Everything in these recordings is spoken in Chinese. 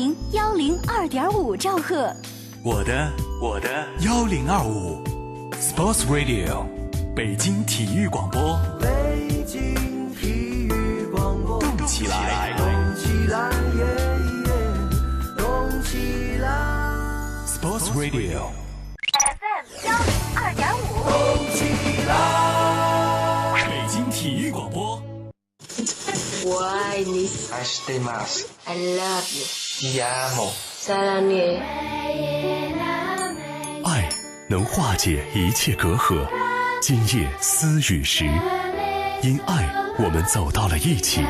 零幺零二点五兆赫。我的我的幺零二五，Sports Radio，北京体育广播。北京体育广播，动起来，动起来，耶耶，动起来，Sports Radio。FM 幺零二点五，动起来。北京体育广播。我爱你 I stay mask.，I love you，Ti amo. 萨拉涅。爱能化解一切隔阂。今夜思雨时，因爱我们走到了一起。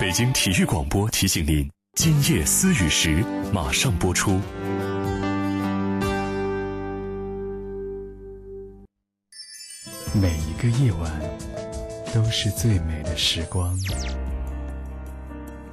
北京体育广播提醒您：今夜思雨时马上播出。每一个夜晚都是最美的时光。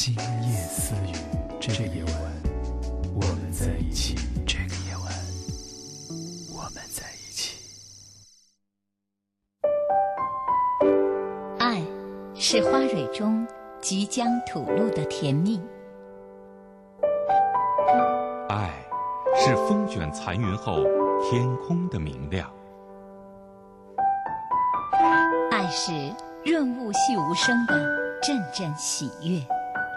今夜私语，这个夜晚，我们在一起。这个夜晚，我们在一起。爱是花蕊中即将吐露的甜蜜，爱是风卷残云后天空的明亮，爱是润物细无声的阵阵喜悦，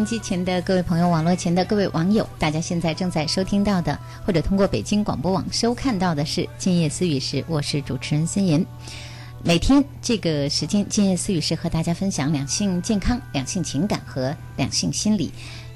音机前的各位朋友，网络前的各位网友，大家现在正在收听到的，或者通过北京广播网收看到的是《今夜思雨时》，我是主持人孙岩。每天这个时间，今夜思雨是和大家分享两性健康、两性情感和两性心理。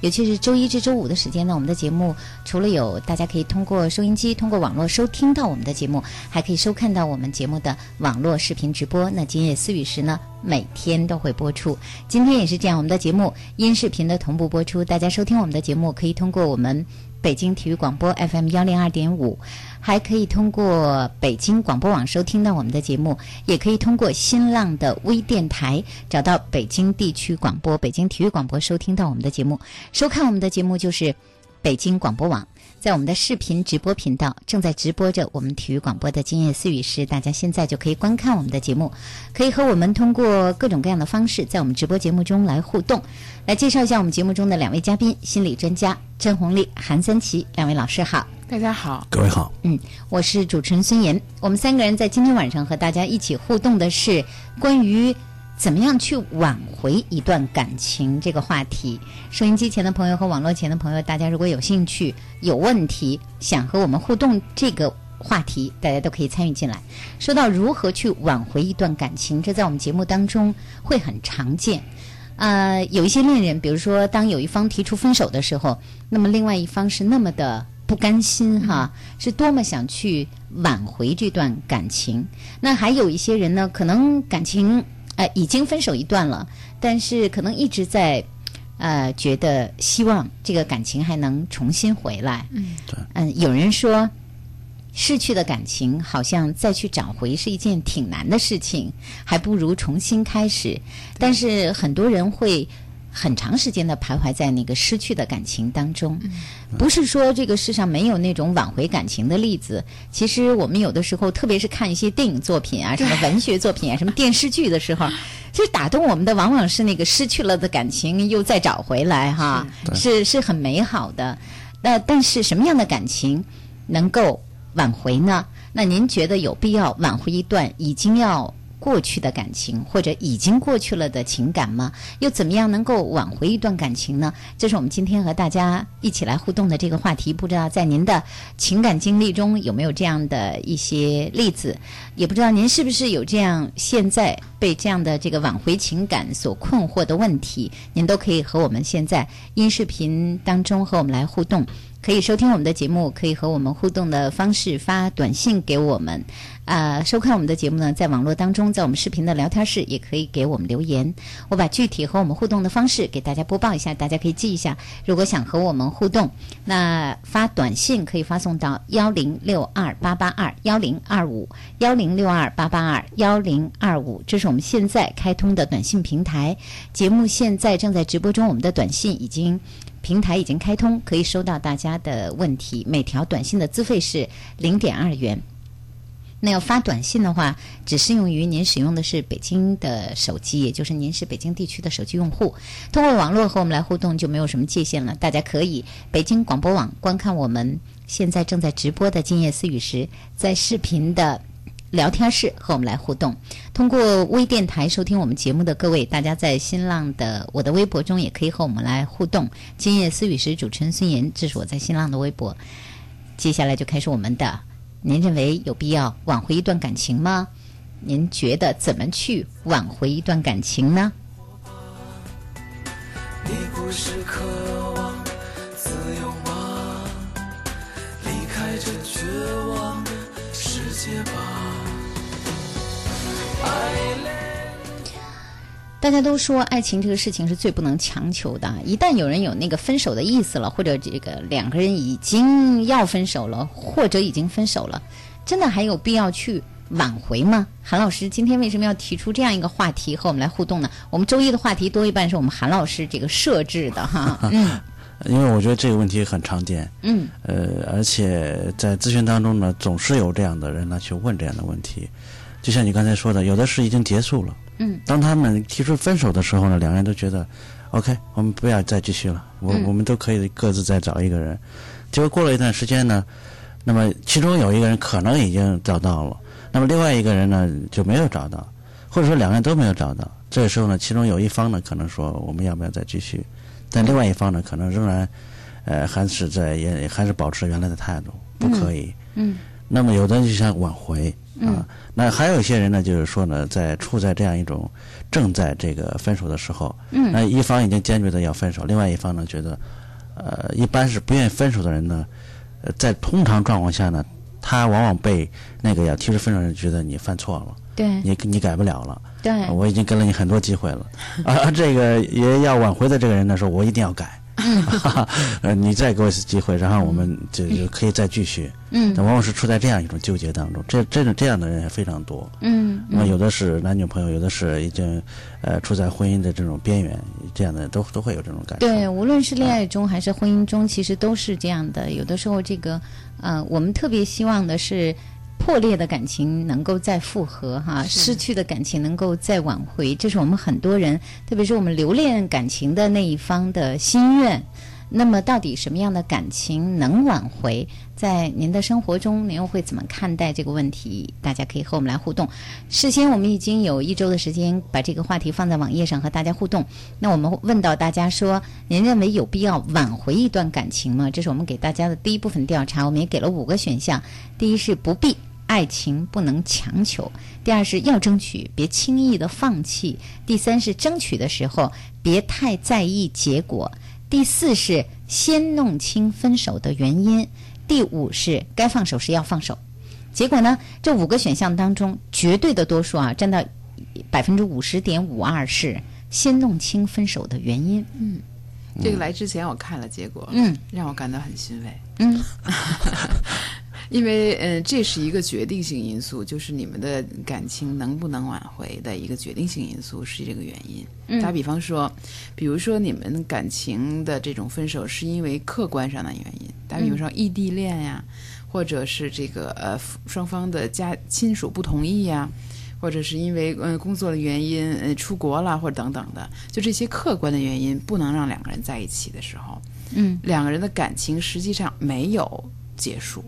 尤其是周一至周五的时间呢，我们的节目除了有大家可以通过收音机、通过网络收听到我们的节目，还可以收看到我们节目的网络视频直播。那今夜思雨时呢，每天都会播出。今天也是这样，我们的节目音视频的同步播出。大家收听我们的节目，可以通过我们北京体育广播 FM 幺零二点五，还可以通过北京广播网收听到我们的节目，也可以通过新浪的微电台找到北京地区广播、北京体育广播收听到我们的节目。收看我们的节目就是北京广播网。在我们的视频直播频道正在直播着我们体育广播的今夜思雨时，大家现在就可以观看我们的节目，可以和我们通过各种各样的方式在我们直播节目中来互动。来介绍一下我们节目中的两位嘉宾，心理专家郑红丽、韩三奇两位老师好。大家好，各位好，嗯，我是主持人孙岩。我们三个人在今天晚上和大家一起互动的是关于怎么样去挽回一段感情这个话题。收音机前的朋友和网络前的朋友，大家如果有兴趣、有问题想和我们互动，这个话题大家都可以参与进来。说到如何去挽回一段感情，这在我们节目当中会很常见。呃，有一些恋人，比如说当有一方提出分手的时候，那么另外一方是那么的不甘心哈，是多么想去挽回这段感情。那还有一些人呢，可能感情呃已经分手一段了，但是可能一直在呃觉得希望这个感情还能重新回来。嗯，对，嗯，有人说。逝去的感情好像再去找回是一件挺难的事情，还不如重新开始。但是很多人会很长时间的徘徊在那个失去的感情当中。不是说这个世上没有那种挽回感情的例子，其实我们有的时候，特别是看一些电影作品啊、什么文学作品啊、什么电视剧的时候，其实打动我们的往往是那个失去了的感情又再找回来哈，是是很美好的。那但是什么样的感情能够挽回呢？那您觉得有必要挽回一段已经要过去的感情，或者已经过去了的情感吗？又怎么样能够挽回一段感情呢？这是我们今天和大家一起来互动的这个话题。不知道在您的情感经历中有没有这样的一些例子？也不知道您是不是有这样现在被这样的这个挽回情感所困惑的问题？您都可以和我们现在音视频当中和我们来互动。可以收听我们的节目，可以和我们互动的方式发短信给我们。呃、收看我们的节目呢，在网络当中，在我们视频的聊天室也可以给我们留言。我把具体和我们互动的方式给大家播报一下，大家可以记一下。如果想和我们互动，那发短信可以发送到幺零六二八八二幺零二五幺零六二八八二幺零二五，这是我们现在开通的短信平台。节目现在正在直播中，我们的短信已经。平台已经开通，可以收到大家的问题。每条短信的资费是零点二元。那要发短信的话，只适用于您使用的是北京的手机，也就是您是北京地区的手机用户。通过网络和我们来互动就没有什么界限了。大家可以北京广播网观看我们现在正在直播的《今夜思语时》，在视频的聊天室和我们来互动。通过微电台收听我们节目的各位，大家在新浪的我的微博中也可以和我们来互动。今夜思语时，主持人孙岩，这是我在新浪的微博。接下来就开始我们的，您认为有必要挽回一段感情吗？您觉得怎么去挽回一段感情呢？大家都说爱情这个事情是最不能强求的，一旦有人有那个分手的意思了，或者这个两个人已经要分手了，或者已经分手了，真的还有必要去挽回吗？韩老师今天为什么要提出这样一个话题和我们来互动呢？我们周一的话题多一半是我们韩老师这个设置的哈，嗯因为我觉得这个问题很常见，嗯呃，而且在咨询当中呢，总是有这样的人呢去问这样的问题。就像你刚才说的，有的事已经结束了，嗯，当他们提出分手的时候呢，两个人都觉得，OK，我们不要再继续了，我、嗯我们都可以各自再找一个人。结果过了一段时间呢，那么其中有一个人可能已经找到了，那么另外一个人呢就没有找到，或者说两个人都没有找到。这个时候呢，其中有一方呢可能说我们要不要再继续，但另外一方呢可能仍然，呃，还是在也还是保持原来的态度，不可以。嗯那么有的人就想挽回啊，那还有一些人呢，就是说呢，在处在这样一种正在这个分手的时候，嗯。那一方已经坚决的要分手，另外一方呢觉得，呃，一般是不愿意分手的人呢，呃，在通常状况下呢，他往往被那个要提出分手的人觉得你犯错了，对。你你改不了了，对。我已经给了你很多机会了，啊这个也要挽回的这个人呢说，我一定要改。呃，你再给我一次机会，然后我们就就可以再继续。嗯但往往是处在这样一种纠结当中，这这种这样的人也非常多。嗯那么有的是男女朋友，有的是已经呃处在婚姻的这种边缘，这样的都都会有这种感觉。对，无论是恋爱中还是婚姻中，其实都是这样的。有的时候，这个呃，我们特别希望的是破裂的感情能够再复合哈，失去的感情能够再挽回，这是我们很多人，特别是我们留恋感情的那一方的心愿。那么，到底什么样的感情能挽回？在您的生活中，您又会怎么看待这个问题？大家可以和我们来互动。事先我们已经有一周的时间把这个话题放在网页上和大家互动。那我们问到大家说，您认为有必要挽回一段感情吗？这是我们给大家的第一部分调查。我们也给了五个选项：第一是不必，爱情不能强求；第二是要争取，别轻易的放弃；第三是争取的时候别太在意结果。第四是先弄清分手的原因，第五是该放手时要放手。结果呢，这五个选项当中，绝对的多数啊，占到百分之五十点五二是先弄清分手的原因。嗯，这个来之前我看了结果，嗯，让我感到很欣慰。嗯，因为嗯，这是一个决定性因素，就是你们的感情能不能挽回的一个决定性因素是这个原因。嗯打比方说，比如说你们感情的这种分手是因为客观上的原因，打比方说异地恋呀，或者是这个呃双方的家亲属不同意呀。或者是因为呃工作的原因，呃出国了或者等等的，就这些客观的原因不能让两个人在一起的时候，嗯，两个人的感情实际上没有结束，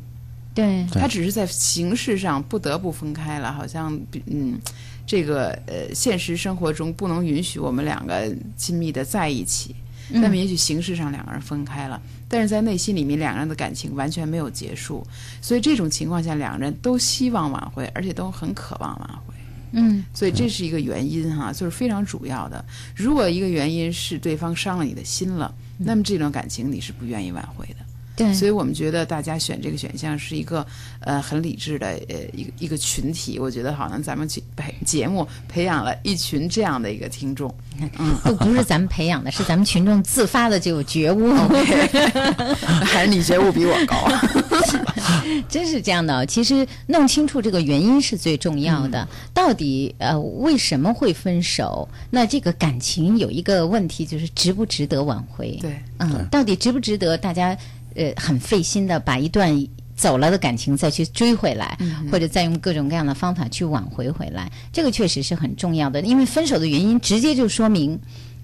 对，他只是在形式上不得不分开了，好像比嗯，这个呃现实生活中不能允许我们两个亲密的在一起，嗯那么也许形式上两个人分开了，但是在内心里面两个人的感情完全没有结束，所以这种情况下两个人都希望挽回，而且都很渴望挽回。嗯所以这是一个原因哈，就是非常主要的。如果一个原因是对方伤了你的心了，那么这段感情你是不愿意挽回的。对，所以我们觉得大家选这个选项是一个呃很理智的呃一个一个群体。我觉得好像咱们去培节目培养了一群这样的一个听众。嗯，不不是咱们培养的，是咱们群众自发的就有觉悟。还是你觉悟比我高。真是这样的，哦其实弄清楚这个原因是最重要嗯的。到底呃为什么会分手？那这个感情有一个问题，就是值不值得挽回？对，嗯，到底值不值得大家呃很费心的把一段走了的感情再去追回来，嗯或者再用各种各样的方法去挽回回来？这个确实是很重要的，因为分手的原因直接就说明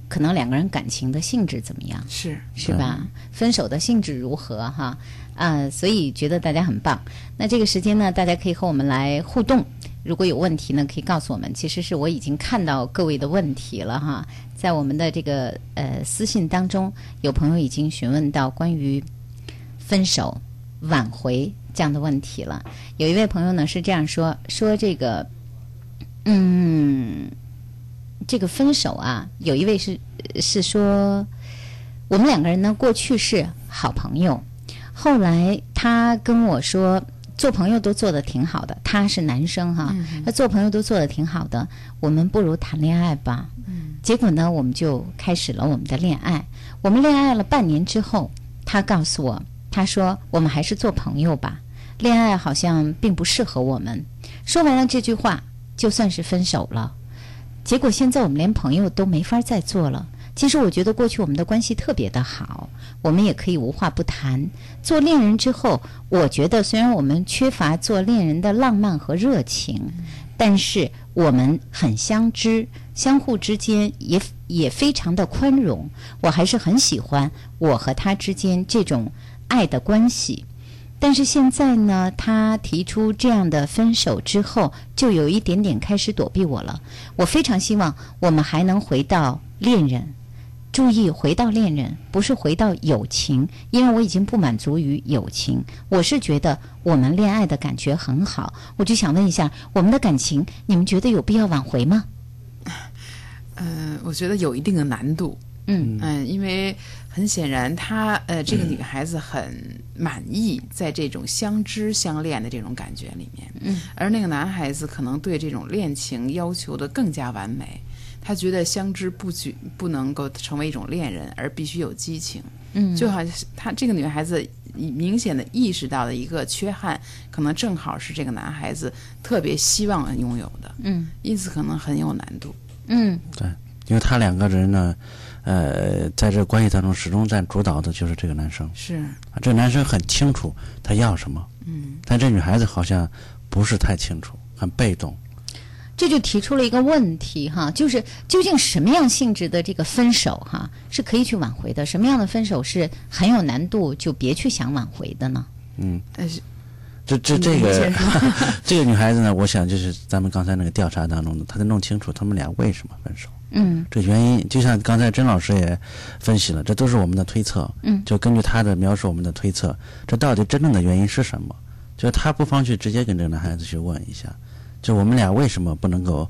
可能两个人感情的性质怎么样。是是吧？分手的性质如何哈？啊、所以觉得大家很棒。那这个时间呢，大家可以和我们来互动。如果有问题呢，可以告诉我们。其实是我已经看到各位的问题了哈，在我们的这个呃私信当中，有朋友已经询问到关于分手、挽回这样的问题了。有一位朋友呢是这样说：说这个，嗯，这个分手啊，有一位是是说。我们两个人呢，过去是好朋友，后来他跟我说，做朋友都做的挺好的。他是男生哈，他做朋友都做的挺好的，我们不如谈恋爱吧。结果呢，我们就开始了我们的恋爱。我们恋爱了半年之后，他告诉我，他说我们还是做朋友吧，恋爱好像并不适合我们。说完了这句话，就算是分手了。结果现在我们连朋友都没法再做了。其实我觉得过去我们的关系特别的好，我们也可以无话不谈。做恋人之后，我觉得虽然我们缺乏做恋人的浪漫和热情，但是我们很相知，相互之间也也非常的宽容。我还是很喜欢我和他之间这种爱的关系。但是现在呢，他提出这样的分手之后，就有一点点开始躲避我了。我非常希望我们还能回到恋人。注意，回到恋人，不是回到友情，因为我已经不满足于友情。我是觉得我们恋爱的感觉很好，我就想问一下，我们的感情，你们觉得有必要挽回吗？嗯、我觉得有一定的难度。嗯嗯，因为很显然她，呃，这个女孩子很满意在这种相知相恋的这种感觉里面，嗯，而那个男孩子可能对这种恋情要求的更加完美，他觉得相知不举不能够成为一种恋人，而必须有激情，嗯。就好像是她这个女孩子明显的意识到的一个缺憾，可能正好是这个男孩子特别希望拥有的，嗯。因此可能很有难度。嗯。对，因为他两个人呢，呃，在这个关系当中始终占主导的就是这个男生。是，啊，这个男生很清楚他要什么，嗯，但这女孩子好像不是太清楚，很被动。这就提出了一个问题哈，就是究竟什么样性质的这个分手哈是可以去挽回的，什么样的分手是很有难度就别去想挽回的呢？嗯，但是这这这个 这个女孩子呢，我想就是咱们刚才那个调查当中的，她得弄清楚他们俩为什么分手。嗯这原因就像刚才甄老师也分析了，这都是我们的推测。嗯就根据他的描述，我们的推测，这到底真正的原因是什么？就是他不妨去直接跟这个男孩子去问一下，就我们俩为什么不能够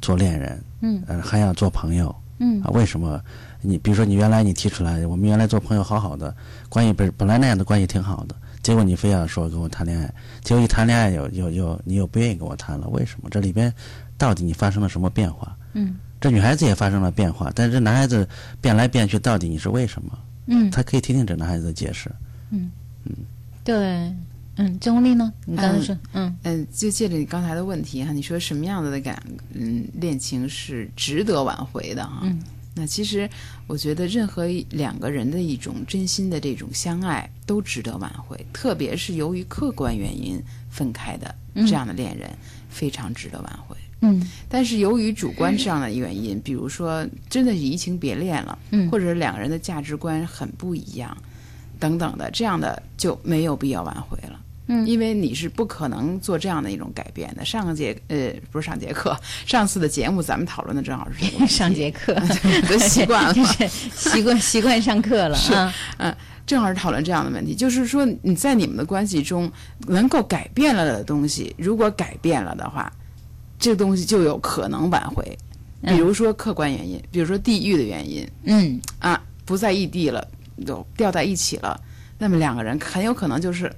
做恋人？嗯呃，还要做朋友？嗯啊，为什么？你比如说，你原来你提出来，我们原来做朋友好好的，关系本本来那样的关系挺好的，结果你非要说跟我谈恋爱，结果一谈恋爱又又又你又不愿意跟我谈了，为什么？这里边到底你发生了什么变化？嗯这女孩子也发生了变化，但是这男孩子变来变去，到底你是为什么？嗯他可以听听这男孩子的解释。嗯嗯对，嗯，钟丽呢？你刚才说，嗯嗯，就借着你刚才的问题哈，你说什么样的感嗯恋情是值得挽回的哈？嗯那其实我觉得任何两个人的一种真心的这种相爱都值得挽回，特别是由于客观原因分开的这样的恋人，非常值得挽回。嗯但是由于主观上的原因，比如说真的是移情别恋了，嗯或者是两个人的价值观很不一样，等等的，这样的就没有必要挽回了。嗯因为你是不可能做这样的一种改变的。上个节呃不是上节课，上次的节目咱们讨论的正好是这个上节课 都习惯了 习惯习惯上课了是啊。嗯，正好是讨论这样的问题，就是说你在你们的关系中能够改变了的东西，如果改变了的话，这个东西就有可能挽回。比如说客观原因，比如说地域的原因。嗯。啊，不在异地了，都掉在一起了，那么两个人很有可能就是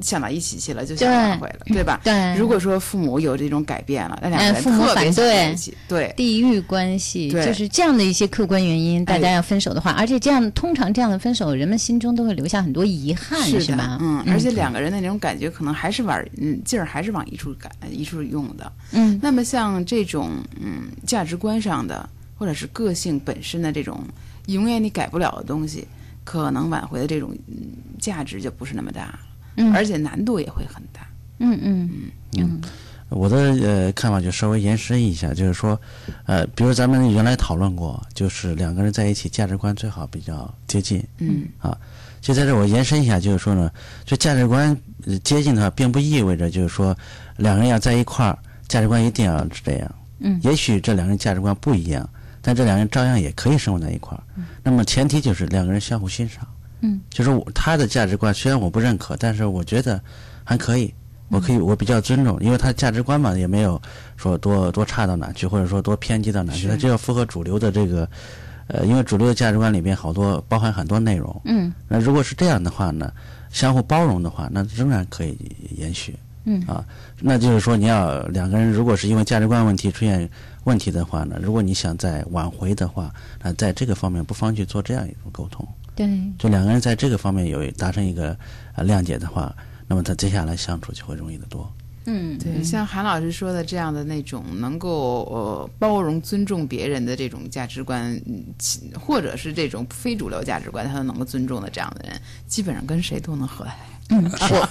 嘖想到一起去了，就想对挽回了，对吧？对如果说父母有这种改变了，那两个人哎父母特别想反对在一起，对。地域关系对就是这样的一些客观原因，大家哎要分手的话，而且这样通常这样的分手，人们心中都会留下很多遗憾，是吧？嗯，而且两个人的那种感觉，可能还是往嗯劲儿还是往一处感一处用的。嗯那么像这种嗯价值观上的，或者是个性本身的这种永远你改不了的东西，可能挽回的这种嗯价值就不是那么大了，嗯而且难度也会很大。嗯嗯嗯我的呃看法就稍微延伸一下，就是说，呃，比如咱们原来讨论过，就是两个人在一起价值观最好比较接近嗯啊。就在这我延伸一下，就是说呢，就价值观呃接近的话，并不意味着就是说两个人要在一块儿，价值观一定要是这样。嗯也许这两个人价值观不一样，但这两个人照样也可以生活在一块儿。那么前提就是两个人相互欣赏。嗯，就是我他的价值观虽然我不认可，但是我觉得还可以，我可以我比较尊重，因为他的价值观嘛也没有说多多差到哪去，或者说多偏激到哪去，他就要符合主流的这个，呃，因为主流的价值观里边好多包含很多内容。嗯那如果是这样的话呢，相互包容的话，那仍然可以延续。嗯啊，那就是说你要两个人如果是因为价值观问题出现问题的话呢，如果你想再挽回的话，那在这个方面不妨去做这样一种沟通。对，就两个人在这个方面有达成一个呃谅解的话，那么他接下来相处就会容易得多。嗯对，像韩老师说的这样的那种能够呃包容、尊重别人的这种价值观，嗯其或者是这种非主流价值观，他都能够尊重的这样的人，基本上跟谁都能合得来。嗯，我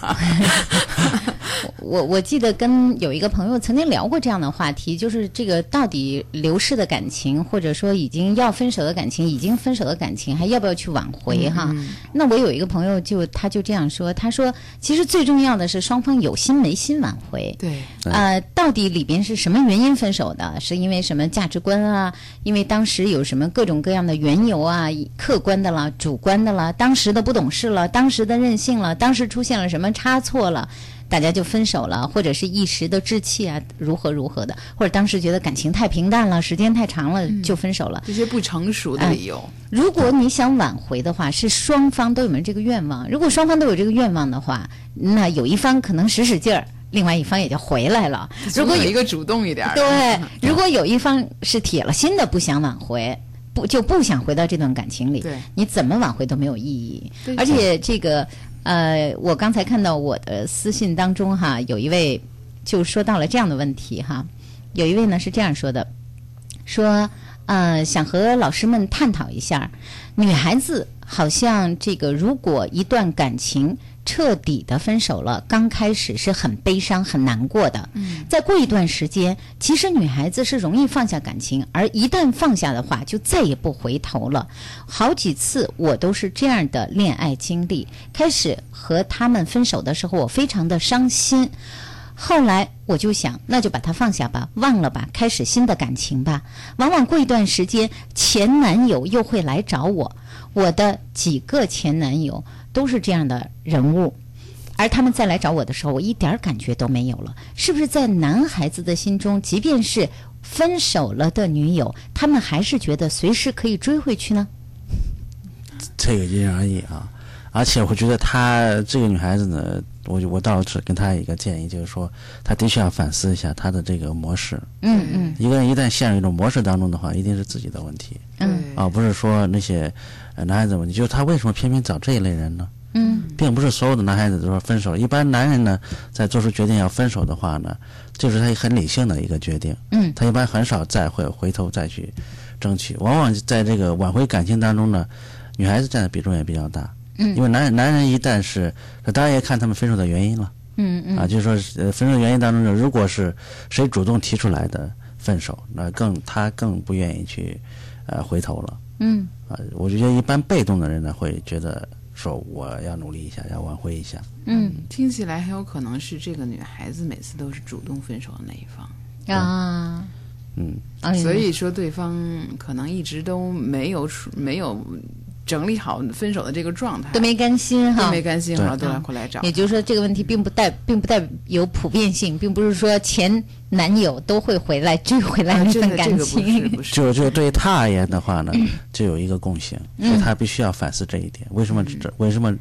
我我记得跟有一个朋友曾经聊过这样的话题，就是这个到底流逝的感情，或者说已经要分手的感情，已经分手的感情，还要不要去挽回哈？那我有一个朋友就他就这样说，他说其实最重要的是双方有心没心挽回。对，呃，到底里边是什么原因分手的？是因为什么价值观啊？因为当时有什么各种各样的缘由啊？客观的了，主观的了，当时的不懂事了，当时的任性了，当时出现了什么差错了？大家就分手了，或者是一时的志气啊，如何如何的，或者当时觉得感情太平淡了，时间太长了，就分手了。这些不成熟的理由，如果你想挽回的话，是双方都有没有这个愿望？如果双方都有这个愿望的话，那有一方可能使使劲儿，另外一方也就回来了。如果有一个主动一点对，如果有一方是铁了心的不想挽回，不就不想回到这段感情里，对你怎么挽回都没有意义。而且这个呃，我刚才看到我的私信当中哈，有一位就说到了这样的问题哈，有一位呢是这样说的，说呃想和老师们探讨一下，女孩子好像这个如果一段感情彻底的分手了，刚开始是很悲伤、很难过的。嗯，再过一段时间，其实女孩子是容易放下感情，而一旦放下的话，就再也不回头了。好几次我都是这样的恋爱经历，开始和他们分手的时候，我非常的伤心。后来我就想，那就把他放下吧，忘了吧，开始新的感情吧。往往过一段时间，前男友又会来找我。我的几个前男友都是这样的人物，而他们再来找我的时候，我一点儿感觉都没有了。是不是在男孩子的心中，即便是分手了的女友，他们还是觉得随时可以追回去呢？这个因人而异啊。而且我觉得她这个女孩子呢，我我倒是跟她一个建议，就是说，她的确要反思一下她的这个模式。嗯嗯一个人一旦陷入一种模式当中的话，一定是自己的问题嗯啊，不是说那些呃男孩子问题。就是他为什么偏偏找这一类人呢？嗯并不是所有的男孩子都说分手。一般男人呢，在做出决定要分手的话呢，就是他很理性的一个决定。嗯他一般很少再会回头再去争取，往往在这个挽回感情当中呢，女孩子占的比重也比较大。嗯因为男人男人一旦是，当然也看他们分手的原因了。嗯嗯啊，就是说，呃，分手原因当中呢，如果是谁主动提出来的分手，那更他更不愿意去，呃，回头了。嗯啊，我就觉得一般被动的人呢，会觉得说我要努力一下，要挽回一下。嗯。听起来很有可能是这个女孩子每次都是主动分手的那一方，啊，嗯，哎所以说对方可能一直都没有处没有整理好分手的这个状态，都没甘心哈，都没甘心，哈都来回来找。也就是说，这个问题并不带，并不带有普遍性，并不是说前男友都会回来追回来啊，那份感情。就就对他而言的话呢，就有一个共性，嗯。所以他必须要反思这一点。为什么这为什么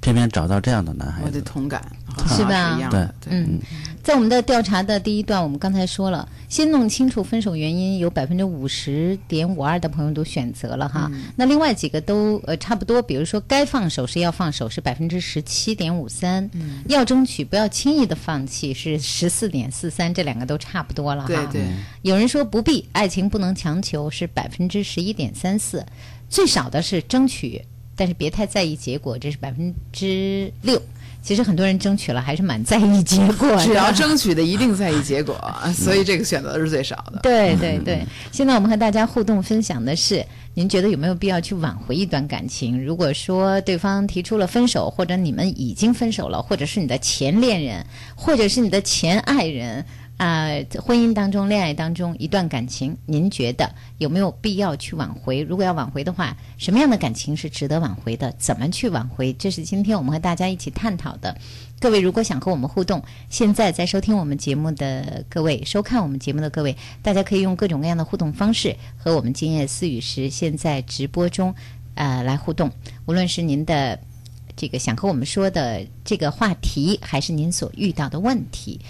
偏偏找到这样的男孩子？我的？同感是吧？一样的，对，嗯，在我们的调查的第一段，我们刚才说了，先弄清楚分手原因，有百分之五十点五二的朋友都选择了哈。那另外几个都呃差不多，比如说该放手是要放手是百分之十七点五三，要争取不要轻易的放弃是十四点四三，这两个都差不多了哈。对对，有人说不必，爱情不能强求，是百分之十一点三四，最少的是争取，但是别太在意结果，这是百分之六。其实很多人争取了，还是蛮在意结果的。只要争取的一定在意结果，所以这个选择是最少的。对对对，现在我们和大家互动分享的是，您觉得有没有必要去挽回一段感情？如果说对方提出了分手，或者你们已经分手了，或者是你的前恋人，或者是你的前爱人。啊、婚姻当中、恋爱当中一段感情，您觉得有没有必要去挽回？如果要挽回的话，什么样的感情是值得挽回的？怎么去挽回？这是今天我们和大家一起探讨的。各位如果想和我们互动，现在在收听我们节目的各位、收看我们节目的各位，大家可以用各种各样的互动方式和我们今夜思雨时现在直播中呃来互动。无论是您的这个想和我们说的这个话题，还是您所遇到的问题。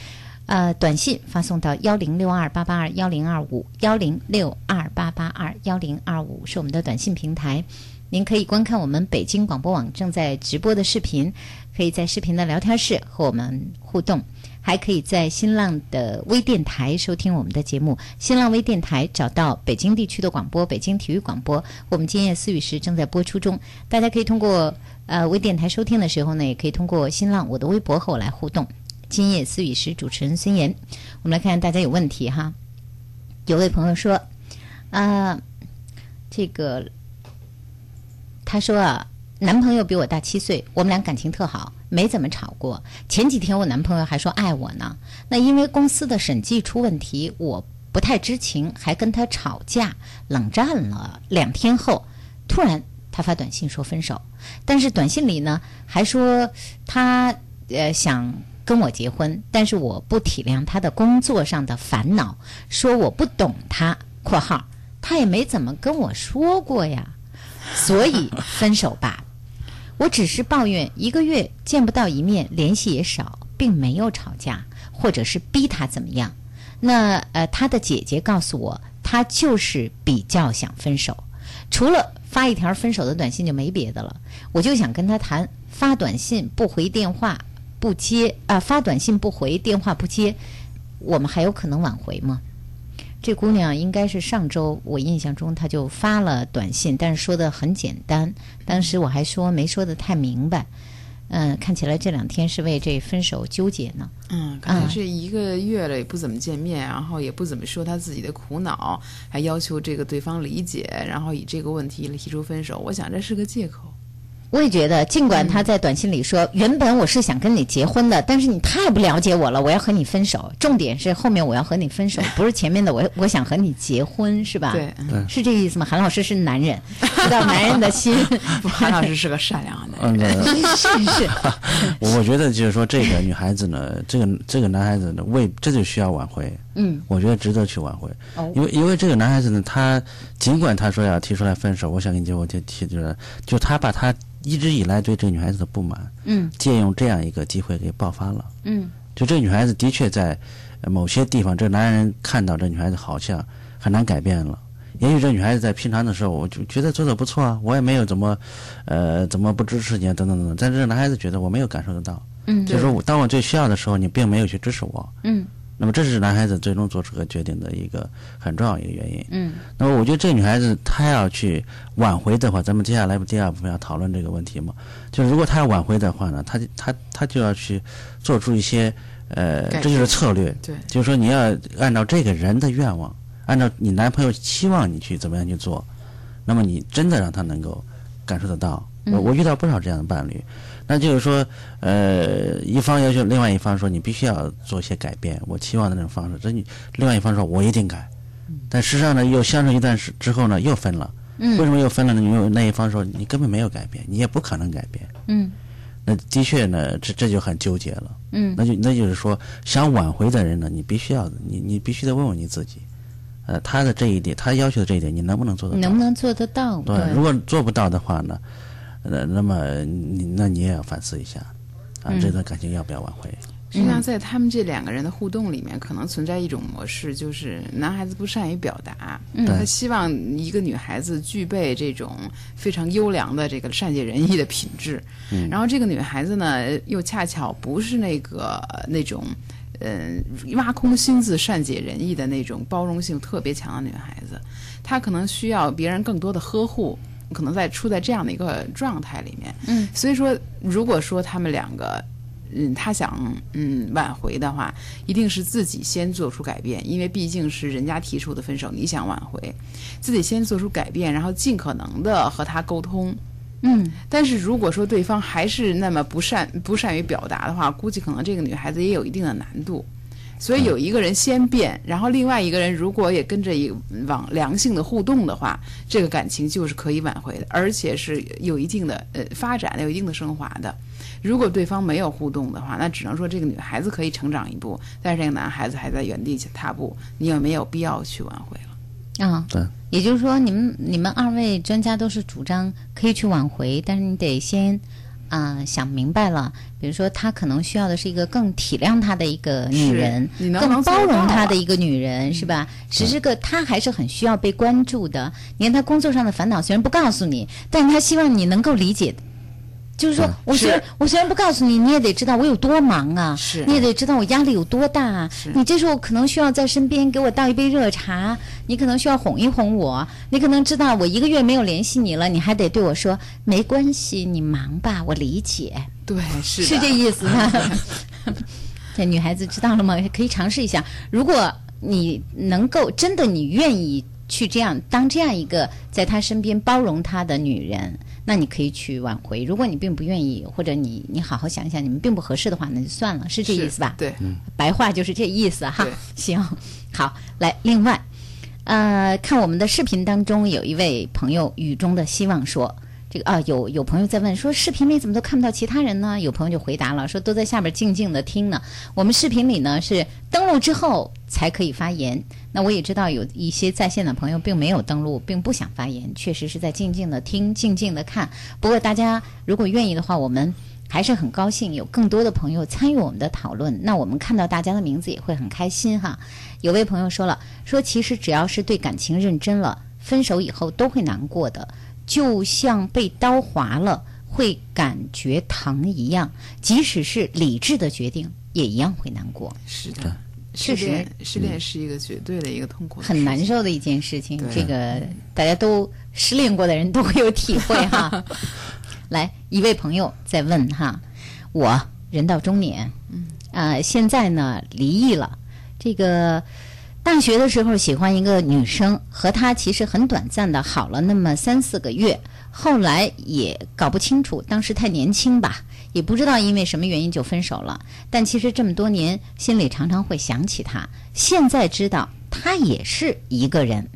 呃，短信发送到幺零六二八八二幺零二五幺零六二八八二幺零二五是我们的短信平台。您可以观看我们北京广播网正在直播的视频，可以在视频的聊天室和我们互动，还可以在新浪的微电台收听我们的节目。新浪微电台找到北京地区的广播，北京体育广播，我们今夜思雨时正在播出中。大家可以通过呃微电台收听的时候呢，也可以通过新浪我的微博和我来互动。今夜思雨时，主持人孙岩，我们来看看大家有问题哈。有位朋友说，啊、这个他说啊，男朋友比我大七岁，我们俩感情特好，没怎么吵过。前几天我男朋友还说爱我呢，那因为公司的审计出问题，我不太知情，还跟他吵架，冷战了两天后，突然他发短信说分手，但是短信里呢还说他呃想跟我结婚，但是我不体谅他的工作上的烦恼，说我不懂他（括号他也没怎么跟我说过呀），所以分手吧。我只是抱怨一个月见不到一面，联系也少，并没有吵架，或者是逼他怎么样。那呃，他的姐姐告诉我，他就是比较想分手，除了发一条分手的短信就没别的了。我就想跟他谈，发短信不回电话不接啊、发短信不回电话不接，我们还有可能挽回吗？这姑娘应该是上周，我印象中她就发了短信，但是说的很简单。当时我还说没说的太明白。嗯、看起来这两天是为这分手纠结呢。嗯，可能是一个月了也不怎么见面，然后也不怎么说他自己的苦恼，还要求这个对方理解，然后以这个问题来提出分手。我想这是个借口。我也觉得，尽管他在短信里说，原本我是想跟你结婚的，但是你太不了解我了，我要和你分手。重点是后面我要和你分手，不是前面的我我想和你结婚，是吧？对，是这个意思吗？韩老师是男人，知道男人的心。韩老师是个善良的男嗯，人。对是是，我觉得就是说，这个女孩子呢，这个这个男孩子呢，为这就需要挽回。嗯，我觉得值得去挽回，哦因为因为这个男孩子呢，他尽管他说要提出来分手，我想跟你结婚，就提出来，就他把他一直以来对这个女孩子的不满，嗯借用这样一个机会给爆发了。嗯就这个女孩子的确在呃某些地方，这个男人看到这女孩子好像很难改变了。也许这女孩子在平常的时候，我就觉得做的不错啊，我也没有怎么，呃，怎么不支持你啊，等等等等。但是这个男孩子觉得我没有感受得到，嗯就是说我当我最需要的时候，你并没有去支持我。嗯那么这是男孩子最终做出个决定的一个很重要一个原因。嗯那么我觉得这个女孩子她要去挽回的话，咱们接下来不第二部分要讨论这个问题嘛？就是如果她要挽回的话呢，她就她她就要去做出一些呃，这就是策略。对就是说你要按照这个人的愿望，按照你男朋友期望你去怎么样去做，那么你真的让他能够感受得到。我我遇到不少这样的伴侣，那就是说，呃，一方要求另外一方说你必须要做一些改变，我期望的那种方式，这你另外一方说我一定改，但事实上呢，又相处一段时之后呢，又分了。嗯为什么又分了呢？因为那一方说你根本没有改变，你也不可能改变。嗯那的确呢，这这就很纠结了。嗯那就那就是说，想挽回的人呢，你必须要你你必须得问问你自己，呃，他的这一点，他要求的这一点，你能不能做得到？你能不能做得到？对，如果做不到的话呢，呃，那么你那你也要反思一下，啊，嗯这段感情要不要挽回？实际上，在他们这两个人的互动里面，可能存在一种模式，就是男孩子不善于表达，嗯他希望一个女孩子具备这种非常优良的这个善解人意的品质，嗯然后这个女孩子呢，又恰巧不是那个那种。嗯，挖空心思、善解人意的那种包容性特别强的女孩子，她可能需要别人更多的呵护，可能在处在这样的一个状态里面。嗯，所以说，如果说他们两个，嗯，他想嗯挽回的话，一定是自己先做出改变，因为毕竟是人家提出的分手，你想挽回，自己先做出改变，然后尽可能的和他沟通。嗯但是如果说对方还是那么不善不善于表达的话，估计可能这个女孩子也有一定的难度。所以有一个人先变，然后另外一个人如果也跟着一往良性的互动的话，这个感情就是可以挽回的，而且是有一定的呃发展、有一定的升华的。如果对方没有互动的话，那只能说这个女孩子可以成长一步，但是这个男孩子还在原地踏步，你也没有必要去挽回了？啊，对，也就是说，你们你们二位专家都是主张可以去挽回，但是你得先啊、想明白了，比如说他可能需要的是一个更体谅他的一个女人，更能不能更包容他的一个女人，是吧？只是个他还是很需要被关注的。你看他工作上的烦恼虽然不告诉你，但是他希望你能够理解。就是说我虽然是我虽然不告诉你，你也得知道我有多忙啊，是你也得知道我压力有多大啊。你这时候可能需要在身边给我倒一杯热茶，你可能需要哄一哄我，你可能知道我一个月没有联系你了，你还得对我说没关系，你忙吧，我理解，对，是是这意思吗？这女孩子知道了吗？可以尝试一下，如果你能够真的你愿意去这样当这样一个在他身边包容他的女人。那你可以去挽回，如果你并不愿意，或者你你好好想一想，你们并不合适的话，那就算了，是这意思吧？对，白话就是这意思哈。行，好，来，另外，呃，看我们的视频当中有一位朋友雨中的希望说。这个啊，有有朋友在问说，视频里怎么都看不到其他人呢？有朋友就回答了，说都在下边静静的听呢。我们视频里呢是登录之后才可以发言。那我也知道有一些在线的朋友并没有登录，并不想发言，确实是在静静的听、静静的看。不过大家如果愿意的话，我们还是很高兴有更多的朋友参与我们的讨论。那我们看到大家的名字也会很开心哈。有位朋友说了，说其实只要是对感情认真了，分手以后都会难过的，就像被刀划了会感觉疼一样，即使是理智的决定，也一样会难过。是的，确实失恋失恋是一个绝对的一个痛苦很难受的一件事情。这个大家都失恋过的人都会有体会哈。来，一位朋友在问哈，我人到中年，嗯，啊、现在呢离异了，这个。大学的时候喜欢一个女生，和她其实很短暂的好了那么三四个月，后来也搞不清楚，当时太年轻吧，也不知道因为什么原因就分手了。但其实这么多年，心里常常会想起她。现在知道她也是一个人，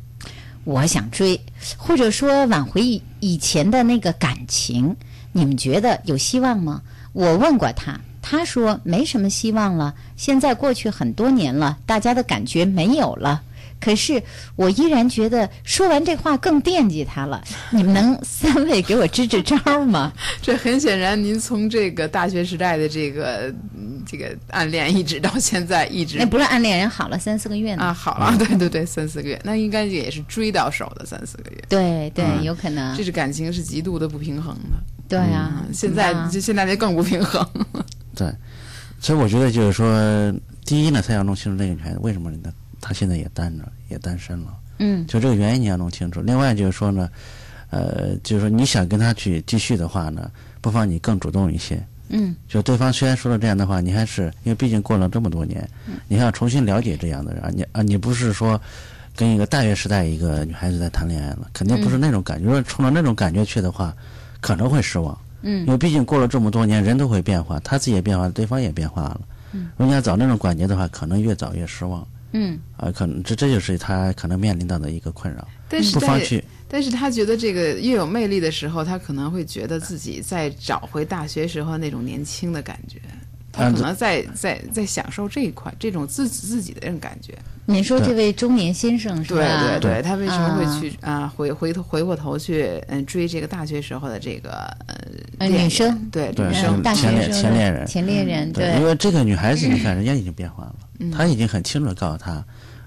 我想追，或者说挽回以前的那个感情，你们觉得有希望吗？我问过他，他说没什么希望了。现在过去很多年了，大家的感觉没有了。可是我依然觉得说完这话更惦记他了。你们能三位给我支支招吗？这很显然，您从这个大学时代的这个嗯这个暗恋，一直到现在一直那不是暗恋人好了三四个月呢啊，好了，对对对，三四个月，那应该也是追到手的三四个月。对对，嗯有可能这是感情是极度的不平衡的。对啊嗯现在就现在就更不平衡。对，所以我觉得就是说，第一呢，他要弄清楚那个女孩子为什么她她现在也单着，也单身了。嗯就这个原因你要弄清楚。另外就是说呢，呃，就是说你想跟他去继续的话呢，不妨你更主动一些。嗯就对方虽然说了这样的话，你还是因为毕竟过了这么多年，你还要重新了解这样的人啊，你啊，你不是说跟一个大学时代一个女孩子在谈恋爱了，肯定不是那种感觉。如果冲着那种感觉去的话，可能会失望。嗯因为毕竟过了这么多年，人都会变化，他自己也变化，对方也变化了。嗯如果你要找那种感觉的话，可能越早越失望。嗯啊，可能这这就是他可能面临到的一个困扰。但是不但是他觉得这个越有魅力的时候，他可能会觉得自己在找回大学时候那种年轻的感觉，他啊可能在在在享受这一块这种自己自己的这种感觉。你说这位中年先生是对吧？对对，他为什么会啊去啊。回回头回过头去嗯追这个大学时候的这个呃女生。对对女生嗯大学前恋前恋人。前恋人对，因为这个女孩子，你看 人家已经变化了，嗯。她已经很清楚的告诉他，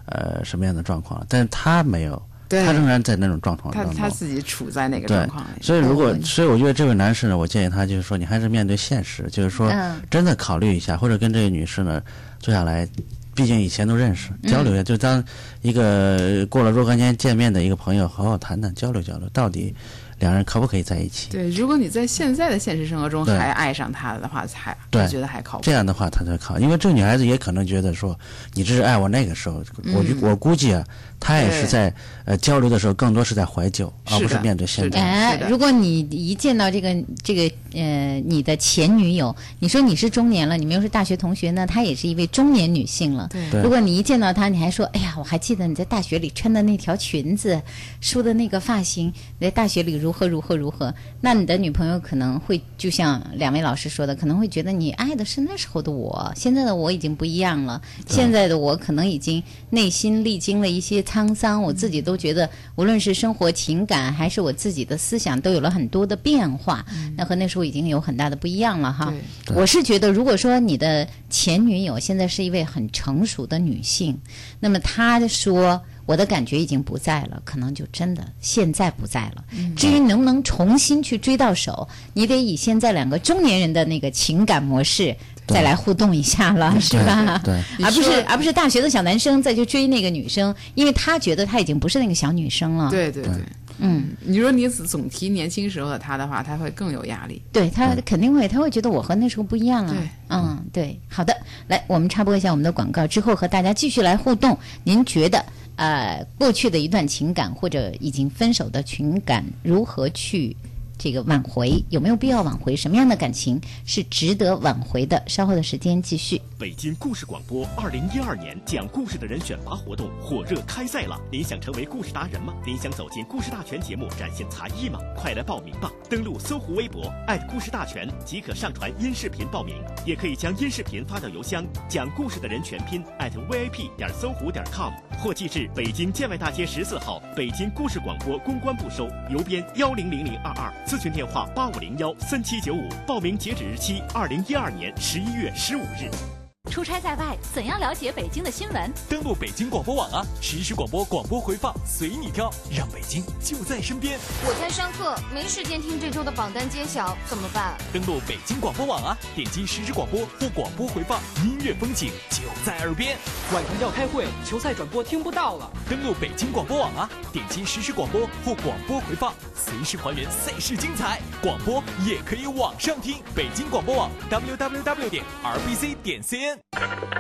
呃，什么样的状况了，但是他没有，对。他仍然在那种状况他当中。他自己处在那个状况里，。所以如果哦，所以我觉得这位男士呢，我建议他就是说，你还是面对现实，就是说嗯。真的考虑一下，或者跟这个女士呢坐下来，毕竟以前都认识，嗯。交流一下，就当一个过了若干年见面的一个朋友，好好谈谈，交流交流，到底两人可不可以在一起？对，如果你在现在的现实生活中还爱上他的话，才对。我觉得还靠谱。这样的话，他才靠，因为这个女孩子也可能觉得说，你这是爱我那个时候，我就我估计啊，她也是在呃交流的时候，更多是在怀旧，而不是面对现在。哎，如果你一见到这个这个呃你的前女友，你说你是中年了，你们又是大学同学呢，她也是一位中年女性了。对。对。如果你一见到她，你还说，哎呀，我还记得你在大学里穿的那条裙子，梳的那个发型，你在大学里如何如何如何，那你的女朋友可能会就像两位老师说的，可能会觉得你爱的是那时候的我，现在的我已经不一样了，现在的我可能已经内心历经了一些沧桑，我自己都觉得，无论是生活情感还是我自己的思想，都有了很多的变化，那和那时候已经有很大的不一样了哈。我是觉得，如果说你的前女友现在是一位很成熟的女性，那么她说我的感觉已经不在了，可能就真的现在不在了。至于能不能重新去追到手，你得以现在两个中年人的那个情感模式。再来互动一下了，是吧？对而不是而不是大学的小男生再去追那个女生，因为他觉得他已经不是那个小女生了。对对对，嗯，你说你总提年轻时候的他的话，他会更有压力。对他肯定会，他会觉得我和那时候不一样了。对，嗯，对，好的，来，我们插播一下我们的广告之后，和大家继续来互动。您觉得，呃，过去的一段情感或者已经分手的情感，如何去这个挽回？有没有必要挽回？什么样的感情是值得挽回的？稍后的时间继续。北京故事广播二零一二年讲故事的人选拔活动火热开赛了！您想成为故事达人吗？您想走进故事大全节目展现才艺吗？快来报名吧！登录搜狐微博故事大全即可上传音视频报名，也可以将音视频发到邮箱讲故事的人全拼 vip 点搜狐点 com，或寄至北京建外大街十四号北京故事广播公关部收，邮编幺零零零二二，咨询电话八五零幺三七九五，报名截止日期二零一二年十一月十五日。出差在外，怎样了解北京的新闻？登录北京广播网啊，实时广播，广播回放随你挑，让北京就在身边。我在上课，没时间听这周的榜单揭晓，怎么办？登录北京广播网啊，点击实时广播或广播回放，音乐风景就在耳边。晚上要开会，球赛转播听不到了。登录北京广播网啊，点击实时广播或广播回放，随时还原赛事精彩。广播也可以网上听，北京广播网 www 点 rbc 点 cn。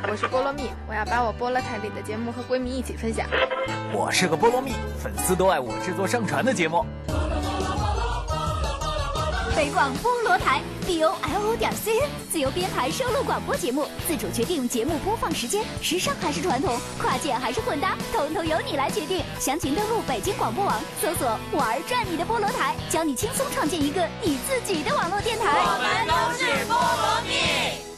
我是菠萝蜜，我要把我菠萝台里的节目和闺蜜一起分享。我是个菠萝蜜，粉丝都爱我制作上传的节目。北广菠萝台 b o l o 点 c n 自由编排收录广播节目，自主决定节目播放时间，时尚还是传统，跨界还是混搭，统统由你来决定。详情登录北京广播网，搜索“玩转你的菠萝台”，教你轻松创建一个你自己的网络电台。我们都是菠萝蜜。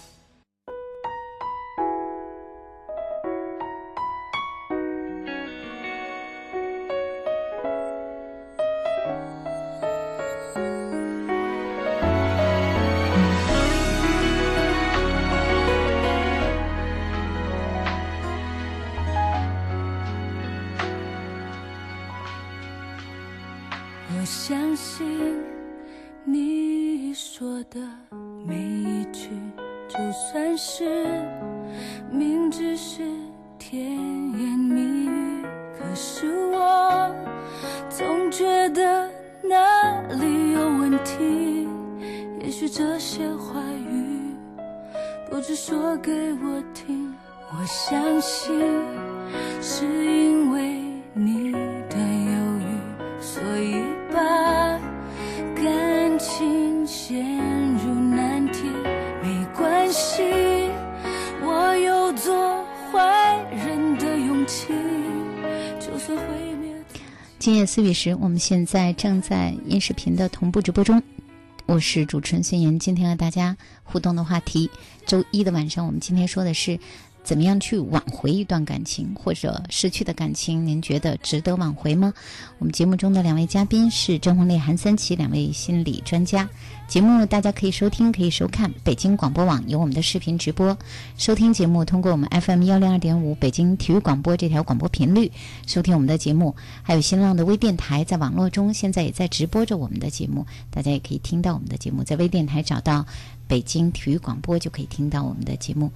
算是明知是甜言蜜语，可是我总觉得哪里有问题。也许这些话语不只说给我听，我相信是今夜思雨时，我们现在正在音视频的同步直播中。我是主持人孙岩，今天和大家互动的话题，周一的晚上，我们今天说的是怎么样去挽回一段感情或者失去的感情，您觉得值得挽回吗？我们节目中的两位嘉宾是郑红丽、韩三奇，两位心理专家。节目大家可以收听，可以收看北京广播网有我们的视频直播。收听节目通过我们 FM 幺零二点五北京体育广播这条广播频率收听我们的节目，还有新浪的微电台在网络中现在也在直播着我们的节目，大家也可以听到我们的节目，在微电台找到北京体育广播就可以听到我们的节目。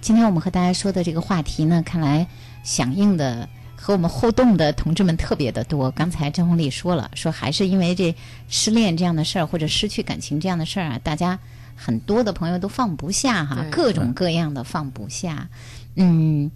今天我们和大家说的这个话题呢，看来响应的。和我们互动的同志们特别的多。刚才张红丽说了，说还是因为这失恋这样的事儿，或者失去感情这样的事儿啊，大家很多的朋友都放不下哈，各种各样的放不下。嗯，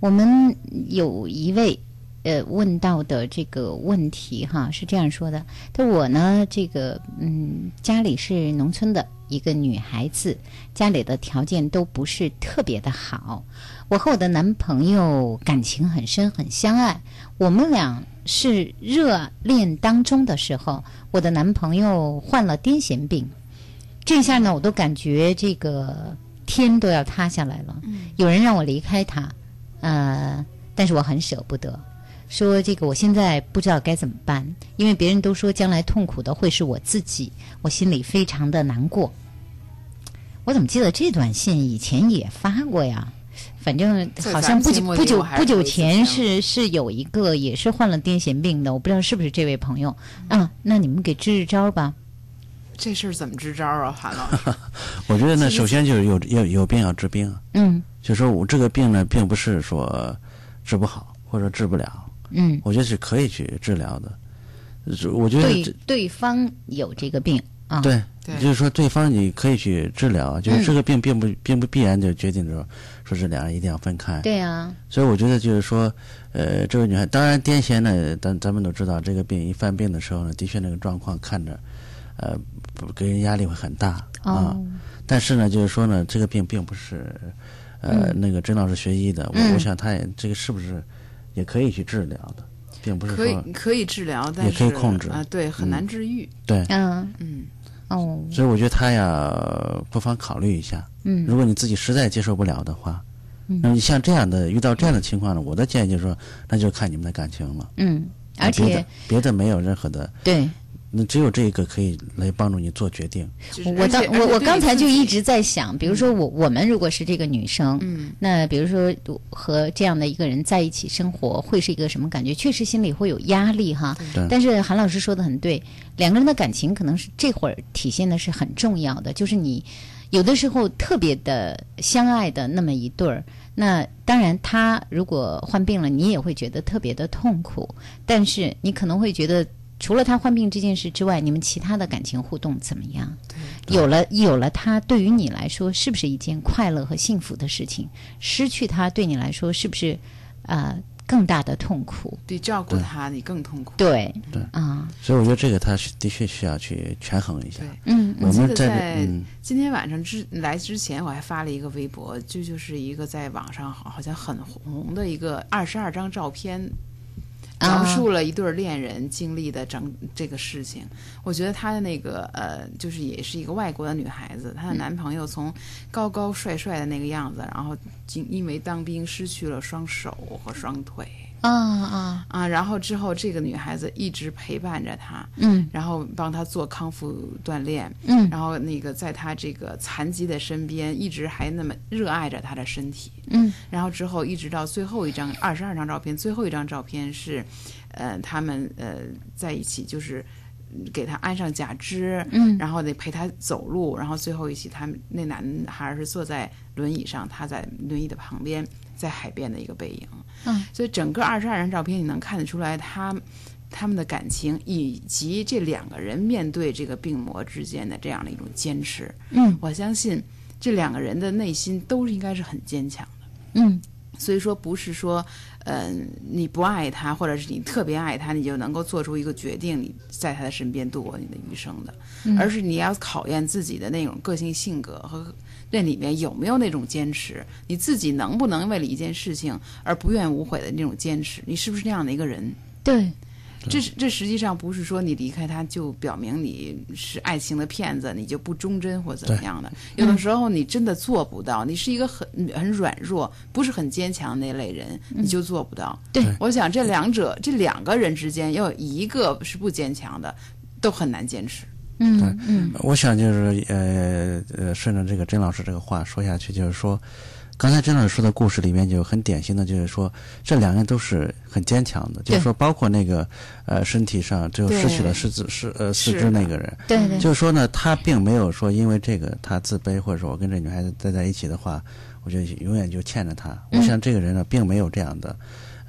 我们有一位呃问到的这个问题哈，是这样说的：，他我呢，这个嗯，家里是农村的一个女孩子，家里的条件都不是特别的好。我和我的男朋友感情很深，很相爱。我们俩是热恋当中的时候，我的男朋友患了癫痫病，这下呢，我都感觉这个天都要塌下来了。有人让我离开他，呃，但是我很舍不得，说这个我现在不知道该怎么办，因为别人都说将来痛苦的会是我自己，我心里非常的难过。我怎么记得这短信以前也发过呀？反正好像不久不久不久前是是有一个也是患了癫痫病的，我不知道是不是这位朋友啊？那你们给支支招吧。这事儿怎么支招啊，韩老师？我觉得呢，首先就是有有有病要治病。嗯，就说我这个病呢，并不是说治不好或者治不了。嗯，我觉得是可以去治疗的。我觉得对对方有这个病啊，对，就是说对方你可以去治疗，就是这个病并不并不必然就决定着。说是两人一定要分开，对呀。所以我觉得就是说，呃，这位女孩，当然癫痫呢，咱咱们都知道，这个病一犯病的时候呢，的确那个状况看着，呃，给人压力会很大啊。但是呢，就是说呢，这个病并不是，呃，那个甄老师学医的，我我想他也这个是不是也可以去治疗的，并不是可以可以治疗，但是也可以控制啊，对，很难治愈。对，嗯嗯。哦，所以我觉得他呀，不妨考虑一下。嗯，如果你自己实在接受不了的话，那你像这样的遇到这样的情况呢，我的建议就是说，那就看你们的感情了。嗯，而且别的没有任何的对那只有这个可以来帮助你做决定。我当我我刚才就一直在想，比如说我我们如果是这个女生，嗯，那比如说和这样的一个人在一起生活，会是一个什么感觉？确实心里会有压力哈。但是韩老师说的很对，两个人的感情可能是这会儿体现的是很重要的，就是你有的时候特别的相爱的那么一对儿，那当然他如果患病了，你也会觉得特别的痛苦，但是你可能会觉得。除了他患病这件事之外，你们其他的感情互动怎么样？有了有了他，对于你来说是不是一件快乐和幸福的事情？失去他对你来说是不是呃更大的痛苦？对，照顾他你更痛苦。对对啊，所以我觉得这个他是的确需要去权衡一下。嗯，我们在今天晚上之来之前，我还发了一个微博，这就是一个在网上好像很红的一个二十二张照片。描述了一对恋人经历的整这个事情，我觉得她的那个呃，就是也是一个外国的女孩子，她的男朋友从高高帅帅的那个样子，然后因因为当兵失去了双手和双腿。啊啊。啊！然后之后，这个女孩子一直陪伴着他，嗯，然后帮他做康复锻炼，嗯，然后那个在他这个残疾的身边，一直还那么热爱着他的身体，嗯，然后之后一直到最后一张二十二张照片，最后一张照片是，呃，他们呃在一起，就是给他安上假肢，嗯，然后得陪他走路，然后最后一起，他们那男孩是坐在轮椅上，他在轮椅的旁边，在海边的一个背影。嗯，所以整个二十二张照片，你能看得出来，他他们的感情，以及这两个人面对这个病魔之间的这样的一种坚持。嗯，我相信这两个人的内心都应该是很坚强的。嗯，所以说不是说，嗯，你不爱他，或者是你特别爱他，你就能够做出一个决定，你在他的身边度过你的余生的，而是你要考验自己的那种个性性格和。那里面有没有那种坚持？你自己能不能为了一件事情而不怨无悔的那种坚持？你是不是那样的一个人？对，这这实际上不是说你离开他就表明你是爱情的骗子，你就不忠贞或怎么样的。有的时候你真的做不到，你是一个很很软弱、不是很坚强那类人，你就做不到。对，我想这两者这两个人之间要有一个是不坚强的，都很难坚持。嗯嗯，我想就是呃呃，顺着这个甄老师这个话说下去，就是说，刚才甄老师说的故事里面就很典型的，就是说这两个人都是很坚强的，就是说包括那个呃身体上就失去了四肢是呃四肢那个人，对对，就是说呢，他并没有说因为这个他自卑，或者说我跟这女孩子待在一起的话，我就永远就欠着她。我想这个人呢，并没有这样的。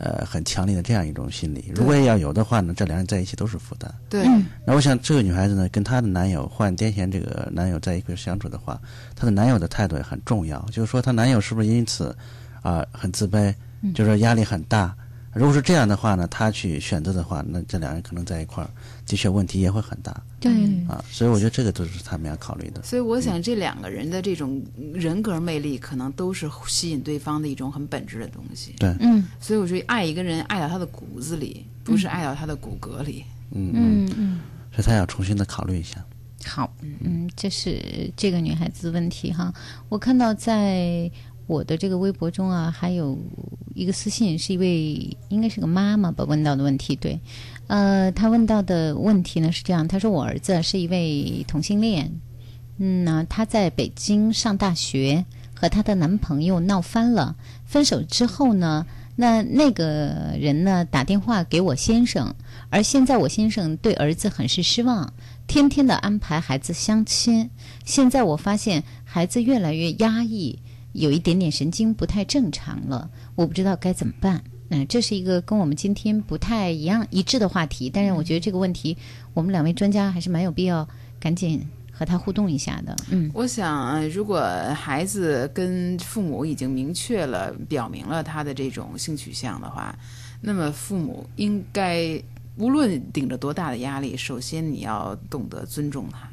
呃，很强烈的这样一种心理，如果要有的话呢，这两人在一起都是负担。对，那我想这个女孩子呢，跟她的男友患癫痫这个男友在一块相处的话，她的男友的态度也很重要，就是说她男友是不是因此啊很自卑，就是压力很大。如果是这样的话呢，她去选择的话，那这两人可能在一块儿，的确问题也会很大。对啊，所以我觉得这个都是他们要考虑的。所以我想，这两个人的这种人格魅力，可能都是吸引对方的一种很本质的东西。对，嗯。所以我觉得，爱一个人，爱到他的骨子里，不是爱到他的骨骼里。嗯嗯嗯。所以他要重新的考虑一下。好，嗯，这是这个女孩子的问题哈。我看到在我的这个微博中啊，还有一个私信，是一位应该是个妈妈吧问到的问题，对。呃，他问到的问题呢是这样，他说我儿子是一位同性恋，嗯呢，他在北京上大学，和他的男朋友闹翻了，分手之后呢，那那个人呢打电话给我先生，而现在我先生对儿子很是失望，天天的安排孩子相亲，现在我发现孩子越来越压抑，有一点点神经不太正常了，我不知道该怎么办。嗯，这是一个跟我们今天不太一样一致的话题，但是我觉得这个问题，我们两位专家还是蛮有必要赶紧和他互动一下的。嗯，我想，如果孩子跟父母已经明确了表明了他的这种性取向的话，那么父母应该无论顶着多大的压力，首先你要懂得尊重他。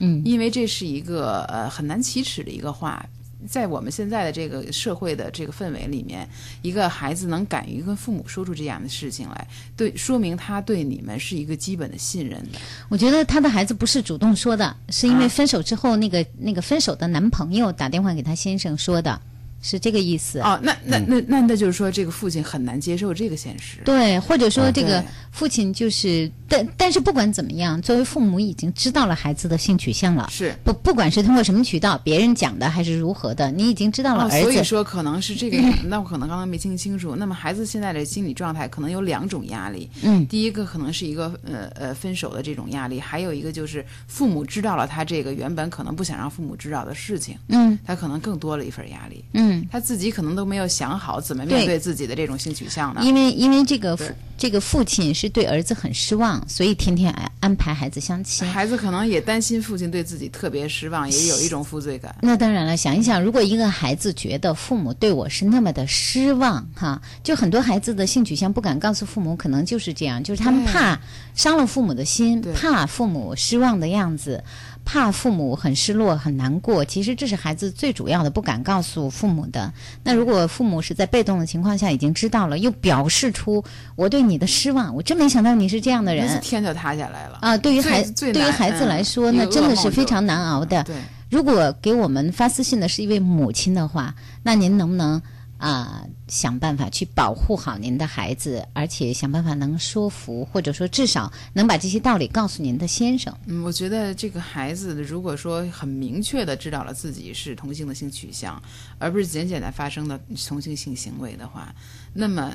嗯，因为这是一个呃很难启齿的一个话。在我们现在的这个社会的这个氛围里面，一个孩子能敢于跟父母说出这样的事情来，对，说明他对你们是一个基本的信任的。我觉得他的孩子不是主动说的，是因为分手之后，那个那个分手的男朋友打电话给他先生说的。是这个意思。哦，那那那那那就是说，这个父亲很难接受这个现实。对，或者说这个父亲就是，但但是不管怎么样，作为父母已经知道了孩子的性取向了，是不不管是通过什么渠道，别人讲的还是如何的，你已经知道了哦，儿子。所以说可能是这个，那我可能刚刚没听清楚。那么孩子现在的心理状态可能有两种压力，嗯第一个可能是一个呃呃分手的这种压力，还有一个就是父母知道了他这个原本可能不想让父母知道的事情，嗯他可能更多了一份压力，嗯，他自己可能都没有想好怎么面对对自己的这种性取向呢？因为因为这个父这个父亲是对儿子很失望，所以天天安安排孩子相亲。孩子可能也担心父亲对自己特别失望，也有一种负罪感。那当然了，想一想，如果一个孩子觉得父母对我是那么的失望，哈，就很多孩子的性取向不敢告诉父母，可能就是这样，就是他们怕伤了父母的心，怕父母失望的样子，怕父母很失落、很难过。其实这是孩子最主要的不敢告诉父母的。那如果父母是在被动的情况下已经知道了，又表示出我对你的失望，我真没想到你是这样的人，天就塌下来了啊，对于孩对于孩子来说，嗯那真的是非常难熬的。对，如果给我们发私信的是一位母亲的话，那您能不能啊、想办法去保护好您的孩子，而且想办法能说服，或者说至少能把这些道理告诉您的先生？嗯，我觉得这个孩子如果说很明确的知道了自己是同性的性取向，而不是简简单发生的同性性行为的话，那么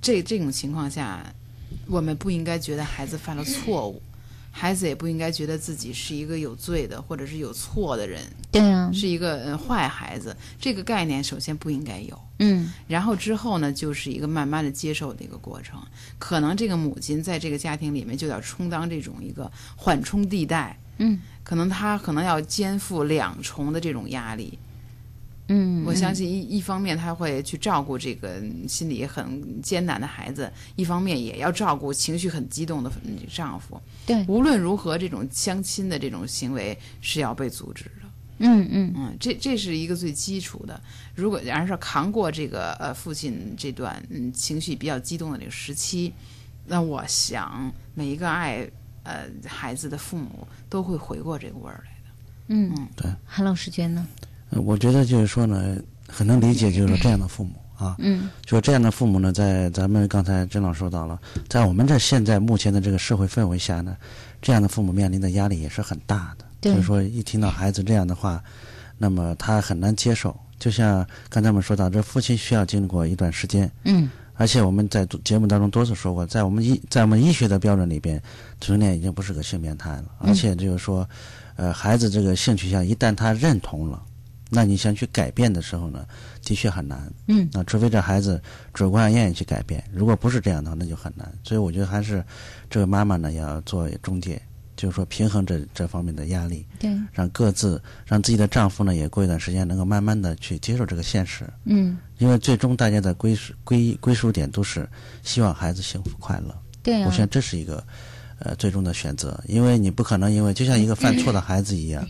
这这种情况下，我们不应该觉得孩子犯了错误，孩子也不应该觉得自己是一个有罪的或者是有错的人，对啊，是一个呃坏孩子。这个概念首先不应该有。嗯然后之后呢，就是一个慢慢的接受的一个过程。可能这个母亲在这个家庭里面就要充当这种一个缓冲地带，嗯可能她可能要肩负两重的这种压力。嗯，我相信一一方面他会去照顾这个心里很艰难的孩子，一方面也要照顾情绪很激动的嗯丈夫。对，无论如何，这种相亲的这种行为是要被阻止的。嗯嗯嗯，这这是一个最基础的。如果然而说扛过这个呃父亲这段嗯情绪比较激动的这个时期，那我想每一个爱呃孩子的父母都会回过这个味儿来的。嗯嗯，对。韩老师觉得呢？呃我觉得就是说呢，很能理解，就是说这样的父母啊，嗯，就是这样的父母呢，在咱们刚才甄老师说到了，在我们这现在目前的这个社会氛围下呢，这样的父母面临的压力也是很大的。对就是说一听到孩子这样的话，那么他很难接受。就像刚才我们说到，这父亲需要经过一段时间，嗯而且我们在节目当中多次说过，在我们医在我们医学的标准里边，同性恋已经不是个性变态了，嗯而且就是说，呃，孩子这个性取向一旦他认同了，那你想去改变的时候呢，的确很难。嗯啊，除非这孩子主观上愿意去改变，如果不是这样的话，那就很难。所以我觉得还是这位妈妈呢要做中介，就是说平衡这这方面的压力，对，让各自让自己的丈夫呢也过一段时间能够慢慢的去接受这个现实。嗯，因为最终大家的归属归归属点都是希望孩子幸福快乐。对啊我想这是一个呃最终的选择，因为你不可能因为就像一个犯错的孩子一样，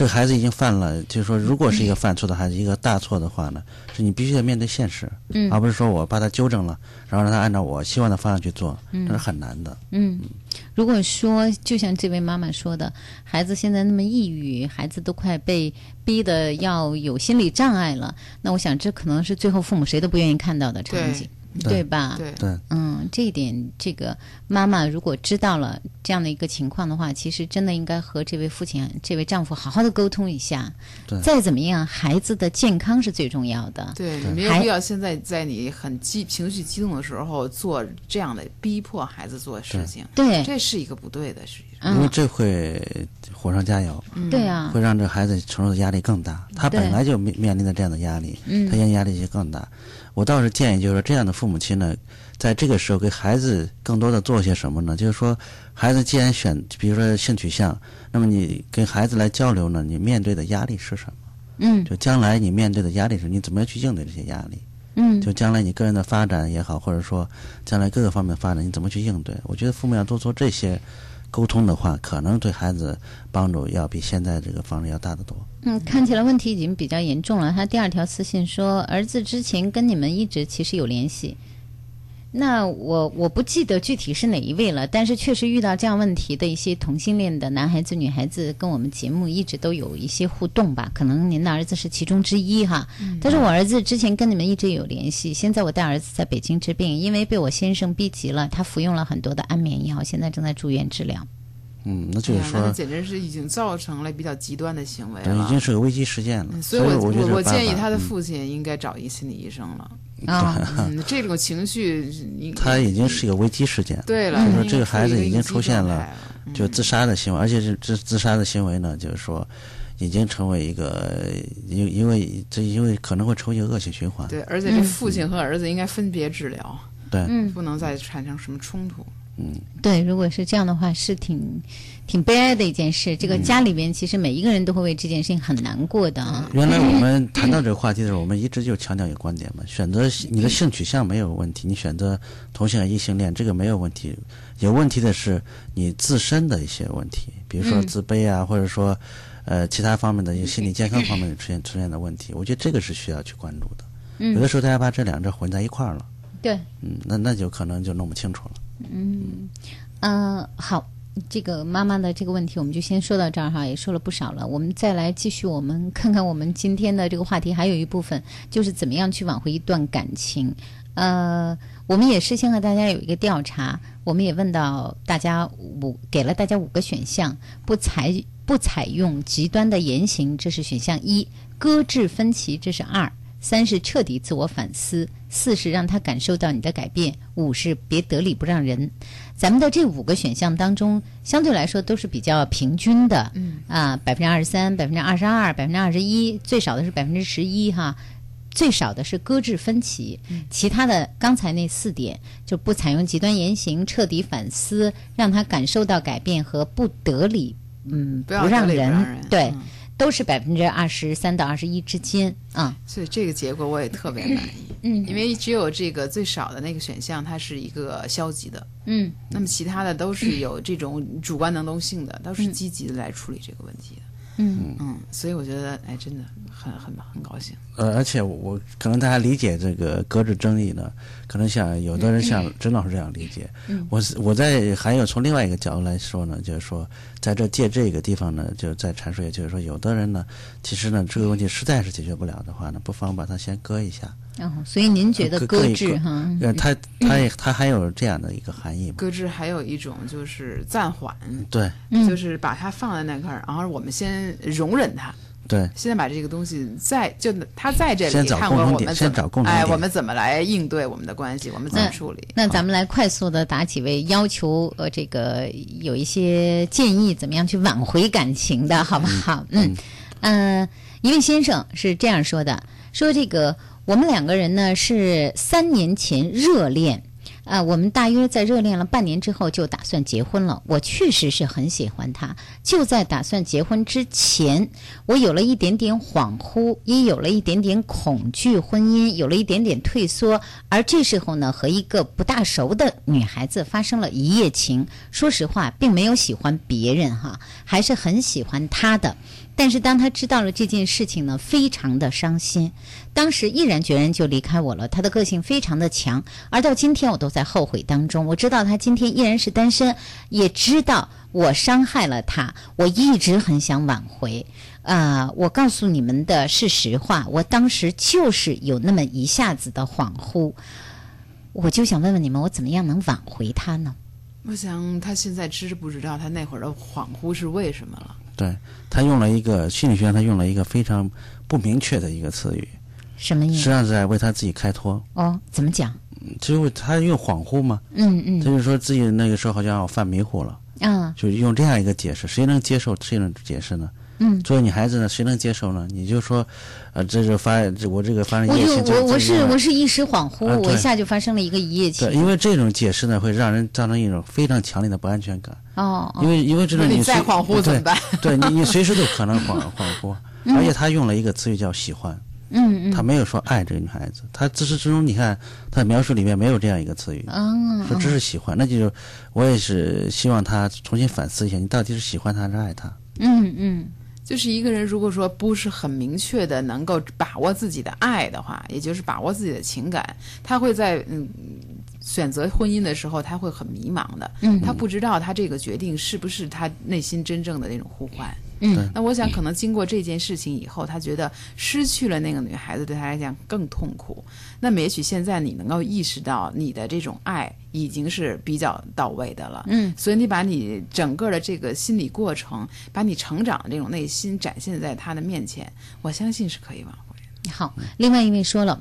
这个孩子已经犯了，就是说如果是一个犯错的孩子，一个大错的话呢，是你必须得面对现实，嗯而不是说我把他纠正了，然后让他按照我希望的方向去做，嗯这是很难的。嗯，如果说就像这位妈妈说的，孩子现在那么抑郁，孩子都快被逼得要有心理障碍了，那我想这可能是最后父母谁都不愿意看到的场景。对。吧？对。对，嗯，这一点，这个妈妈如果知道了这样的一个情况的话，其实真的应该和这位父亲、这位丈夫好好的沟通一下。对。再怎么样，孩子的健康是最重要的。对，你没有必要现在在你很激情绪激动的时候做这样的逼迫孩子做事情，对。这是一个不对的，实际上。因为这会火上加油，嗯。对啊会让这孩子承受的压力更大。他本来就面面临的这样的压力，嗯。他压压力就更大。我倒是建议，就是说这样的父母亲呢，在这个时候给孩子更多的做些什么呢？就是说，孩子既然选，比如说性取向，那么你跟孩子来交流呢，你面对的压力是什么？嗯就将来你面对的压力是，你怎么样去应对这些压力？嗯就将来你个人的发展也好，或者说将来各个方面发展，你怎么去应对？我觉得父母要多做这些沟通的话，可能对孩子帮助要比现在这个方式要大得多。嗯，看起来问题已经比较严重了。他第二条私信说，儿子之前跟你们一直其实有联系，那我我不记得具体是哪一位了，但是确实遇到这样问题的一些同性恋的男孩子、女孩子，跟我们节目一直都有一些互动吧。可能您的儿子是其中之一哈。但是我儿子之前跟你们一直有联系，现在我带儿子在北京治病，因为被我先生逼急了，他服用了很多的安眠药，现在正在住院治疗。嗯，那就是说，那简直是已经造成了比较极端的行为了，已经是个危机事件了。所以，我我我建议他的父亲应该找一心理医生了。啊，这种情绪，他已经是一个危机事件。对了，就是说这个孩子已经出现了就自杀的行为，而且是这自杀的行为呢，就是说已经成为一个因因为这因为可能会成为一个恶性循环。对，而且这父亲和儿子应该分别治疗，对，不能再产生什么冲突。嗯，对，如果是这样的话，是挺挺悲哀的一件事。这个家里边其实每一个人都会为这件事情很难过的。原来我们谈到这个话题的时候，我们一直就强调一个观点嘛：选择你的性取向没有问题，你选择同性恋、异性恋这个没有问题。有问题的是你自身的一些问题，比如说自卑啊，或者说呃其他方面的一些心理健康方面出现出现的问题。我觉得这个是需要去关注的。有的时候大家把这两者混在一块儿了，对，嗯，那那就可能就弄不清楚了。嗯，嗯，好，这个妈妈的这个问题我们就先说到这儿哈，也说了不少了。我们再来继续，我们看看我们今天的这个话题，还有一部分就是怎么样去挽回一段感情。呃，我们也事先和大家有一个调查，我们也问到大家五，给了大家五个选项，不采不采用极端的言行，这是选项一；搁置分歧，这是二。三是彻底自我反思，四是让他感受到你的改变，五是别得理不让人。咱们的这五个选项当中，相对来说都是比较平均的，嗯啊，百分之二十三、百分之二十二、百分之二十一，最少的是百分之十一哈，最少的是搁置分歧。其他的刚才那四点就不采用极端言行，彻底反思，让他感受到改变和不得理，嗯，不让人对。都是百分之二十三到二十一之间啊，所以这个结果我也特别满意。嗯，因为只有这个最少的那个选项，它是一个消极的。嗯，那么其他的都是有这种主观能动性的，都是积极的来处理这个问题的。嗯嗯，所以我觉得，哎，真的很很很高兴。呃，而且我可能大家理解这个搁置争议呢，可能像有的人像甄老师这样理解。嗯，我我在还有从另外一个角度来说呢，就是说在这借这个地方呢，就再阐述，也就是说，有的人呢，其实呢，这个问题实在是解决不了的话呢，不妨把它先搁一下。哦，所以您觉得搁置哈？呃，它它也它还有这样的一个含义。搁置还有一种就是暂缓，对，就是把它放在那块儿，然后我们先容忍它。对，现在把这个东西在就他在这里，先找共同点，先找共同点。哎，我们怎么来应对我们的关系？我们怎么处理？那咱们来快速的答几位要求，呃，这个有一些建议，怎么样去挽回感情的，好不好？嗯嗯，一位先生是这样说的：说这个。我们两个人呢是三年前热恋，啊，我们大约在热恋了半年之后就打算结婚了。我确实是很喜欢他，就在打算结婚之前，我有了一点点恍惚，也有了一点点恐惧婚姻，有了一点点退缩。而这时候呢，和一个不大熟的女孩子发生了一夜情。说实话，并没有喜欢别人哈，还是很喜欢他的。但是当他知道了这件事情呢，非常的伤心。当时毅然决然就离开我了。他的个性非常的强，而到今天我都在后悔当中。我知道他今天依然是单身，也知道我伤害了他。我一直很想挽回。啊，我告诉你们的是实话，我当时就是有那么一下子的恍惚。我就想问问你们，我怎么样能挽回他呢？我想他现在知不知道他那会儿的恍惚是为什么了？对他用了一个心理学上，他用了一个非常不明确的一个词语，什么意思？实际上是在为他自己开脱。哦，怎么讲？就是他用恍惚嘛。嗯嗯。他就说自己那个时候好像犯迷糊了。啊。就用这样一个解释，谁能接受？谁能解释呢？嗯，作为女孩子呢，谁能接受呢？你就说，呃，这是发这我这个发生一夜情，我我是我是一时恍惚，我一下就发生了一个一夜情。对，因为这种解释呢，会让人造成一种非常强烈的不安全感。哦，因为因为这种你再恍惚怎么办？对你你随时都可能恍恍惚，而且他用了一个词语叫喜欢。嗯嗯。他没有说爱这个女孩子，他自始至终你看他的描述里面没有这样一个词语。嗯。说只是喜欢，那就是我也是希望他重新反思一下，你到底是喜欢他还是爱他？嗯嗯。就是一个人，如果说不是很明确的能够把握自己的爱的话，也就是把握自己的情感，他会在嗯选择婚姻的时候，他会很迷茫的，嗯他不知道他这个决定是不是他内心真正的那种呼唤。嗯那我想，可能经过这件事情以后，他觉得失去了那个女孩子，对他来讲更痛苦。那么，也许现在你能够意识到，你的这种爱已经是比较到位的了。嗯所以你把你整个的这个心理过程，把你成长的这种内心展现在他的面前，我相信是可以挽回。好，另外一位说了，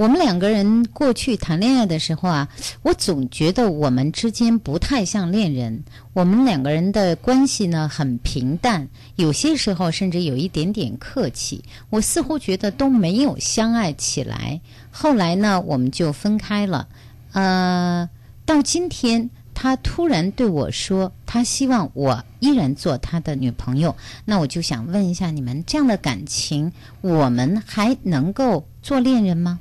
我们两个人过去谈恋爱的时候啊，我总觉得我们之间不太像恋人，我们两个人的关系呢很平淡，有些时候甚至有一点点客气，我似乎觉得都没有相爱起来。后来呢，我们就分开了，呃，到今天。他突然对我说：“他希望我依然做他的女朋友。”那我就想问一下，你们这样的感情，我们还能够做恋人吗？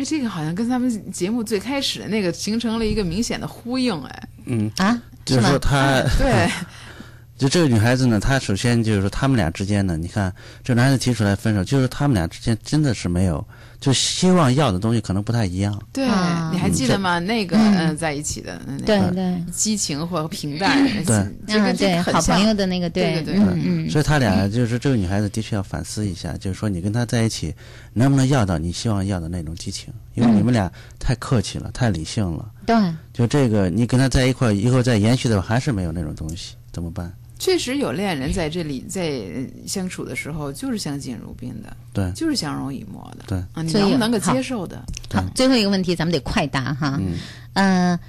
哎，这个好像跟咱们节目最开始的那个形成了一个明显的呼应，哎，嗯。啊，就是说他 对，就这个女孩子呢，她首先就是说他们俩之间呢，你看这男孩子提出来分手，就是他们俩之间真的是没有，就希望要的东西可能不太一样。对，啊你还记得吗？那个嗯嗯，在一起的那对个对激情或平淡，对这个啊，对，好朋友的那个，对对嗯嗯，所以他俩就是这个女孩子的确要反思一下，就是说你跟他在一起能不能要到你希望要的那种激情？因为你们俩太客气了，太理性了。对，就这个，你跟他在一块儿以后再延续的话，还是没有那种东西，怎么办？确实有恋人在这里在呃相处的时候就是相敬如宾的，对，就是相濡以沫的，对啊，你能不能够接受的？好，最后一个问题，咱们得快答哈。嗯，呃，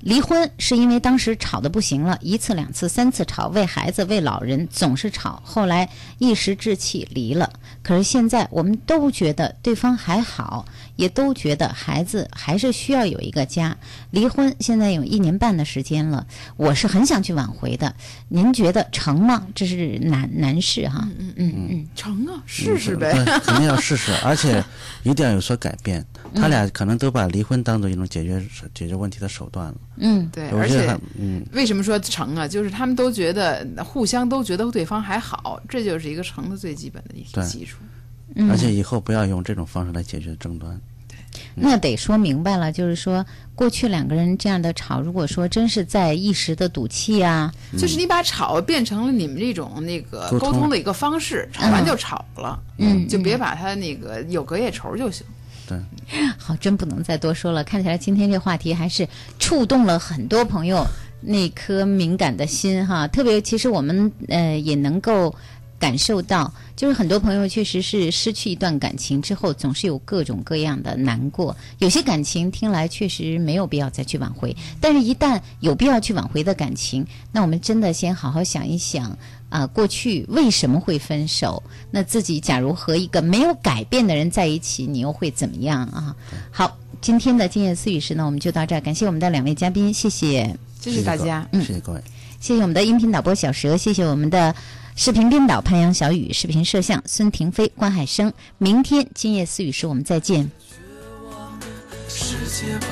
离婚是因为当时吵得不行了，一次、两次、三次吵，为孩子、为老人总是吵，后来一时志气离了。可是现在我们都觉得对方还好，也都觉得孩子还是需要有一个家。离婚现在有一年半的时间了，我是很想去挽回的。您觉得成吗？这是难难事哈。嗯嗯嗯，成啊，试试呗。对肯定要 试试，而且一定要有所改变。他俩可能都把离婚当做一种解决解决问题的手段了。嗯，对，而且嗯，为什么说成啊？就是他们都觉得互相都觉得对方还好，这就是一个成的最基本的一基础。嗯而且以后不要用这种方式来解决争端。对那得说明白了，就是说，过去两个人这样的吵，如果说真是在一时的赌气啊，就是你把吵变成了你们这种那个沟通沟通的一个方式，吵完就吵了，嗯就别把它那个有隔夜仇就行。对，好，真不能再多说了。看起来今天这话题还是触动了很多朋友那颗敏感的心哈。特别，其实我们呃也能够感受到，就是很多朋友确实是失去一段感情之后，总是有各种各样的难过。有些感情听来确实没有必要再去挽回，但是一旦有必要去挽回的感情，那我们真的先好好想一想。啊，过去为什么会分手？那自己假如和一个没有改变的人在一起，你又会怎么样啊？好，今天的今夜思语时呢，我们就到这儿，感谢我们的两位嘉宾，谢谢，谢谢大家，嗯，谢谢各位，谢谢我们的音频导播小蛇，谢谢我们的视频编导潘阳小雨，视频摄像孙婷飞、关海生。明天今夜思语时我们再见。世界吧。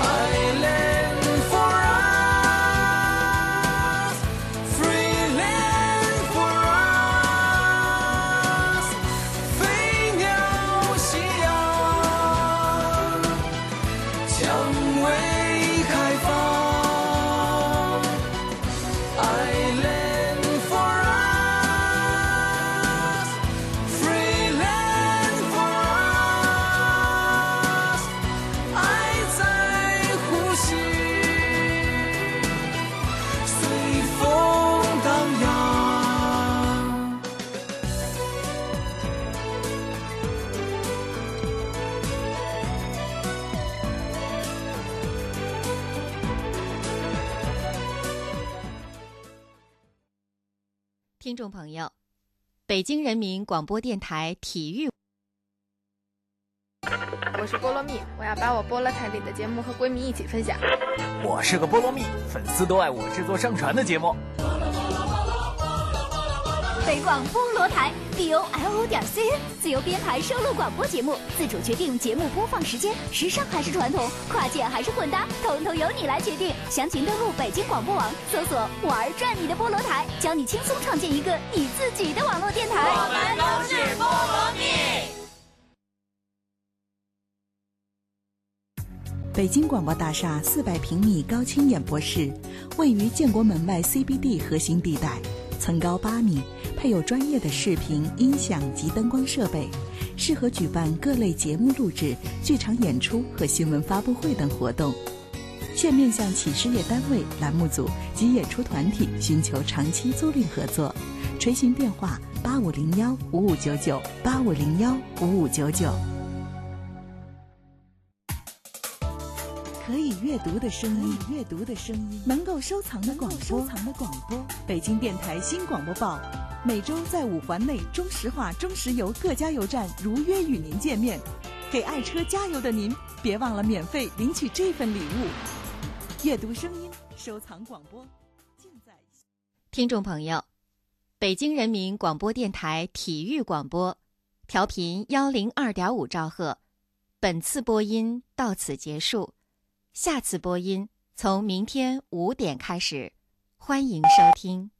Island 听众朋友，北京人民广播电台体育。我是菠萝蜜，我要把我菠萝台里的节目和闺蜜一起分享。我是个菠萝蜜，粉丝都爱我制作上传的节目。北广菠萝台 b o l o 点 c n 自由编排收录广播节目，自主决定节目播放时间，时尚还是传统，跨界还是混搭，统统由你来决定。详情登录北京广播网，搜索“玩转你的菠萝台”，教你轻松创建一个你自己的网络电台。我们都是菠萝蜜。北京广播大厦四百平米高清演播室，位于建国门外 CBD 核心地带，层高八米，配有专业的视频、音响及灯光设备，适合举办各类节目录制、剧场演出和新闻发布会等活动。现面向企事业单位、栏目组及演出团体寻求长期租赁合作，垂询电话：八五零幺五五九九八五零幺五五九九。可以阅读的声音，阅读的声音，能够收藏的广播，收藏的广播。北京电台新广播报，每周在五环内中石化、中石油各加油站如约与您见面。给爱车加油的您，别忘了免费领取这份礼物。阅读声音，收藏广播，尽在。听众朋友，北京人民广播电台体育广播，调频幺零二点五兆赫。本次播音到此结束。下次播音从明天五点开始，欢迎收听。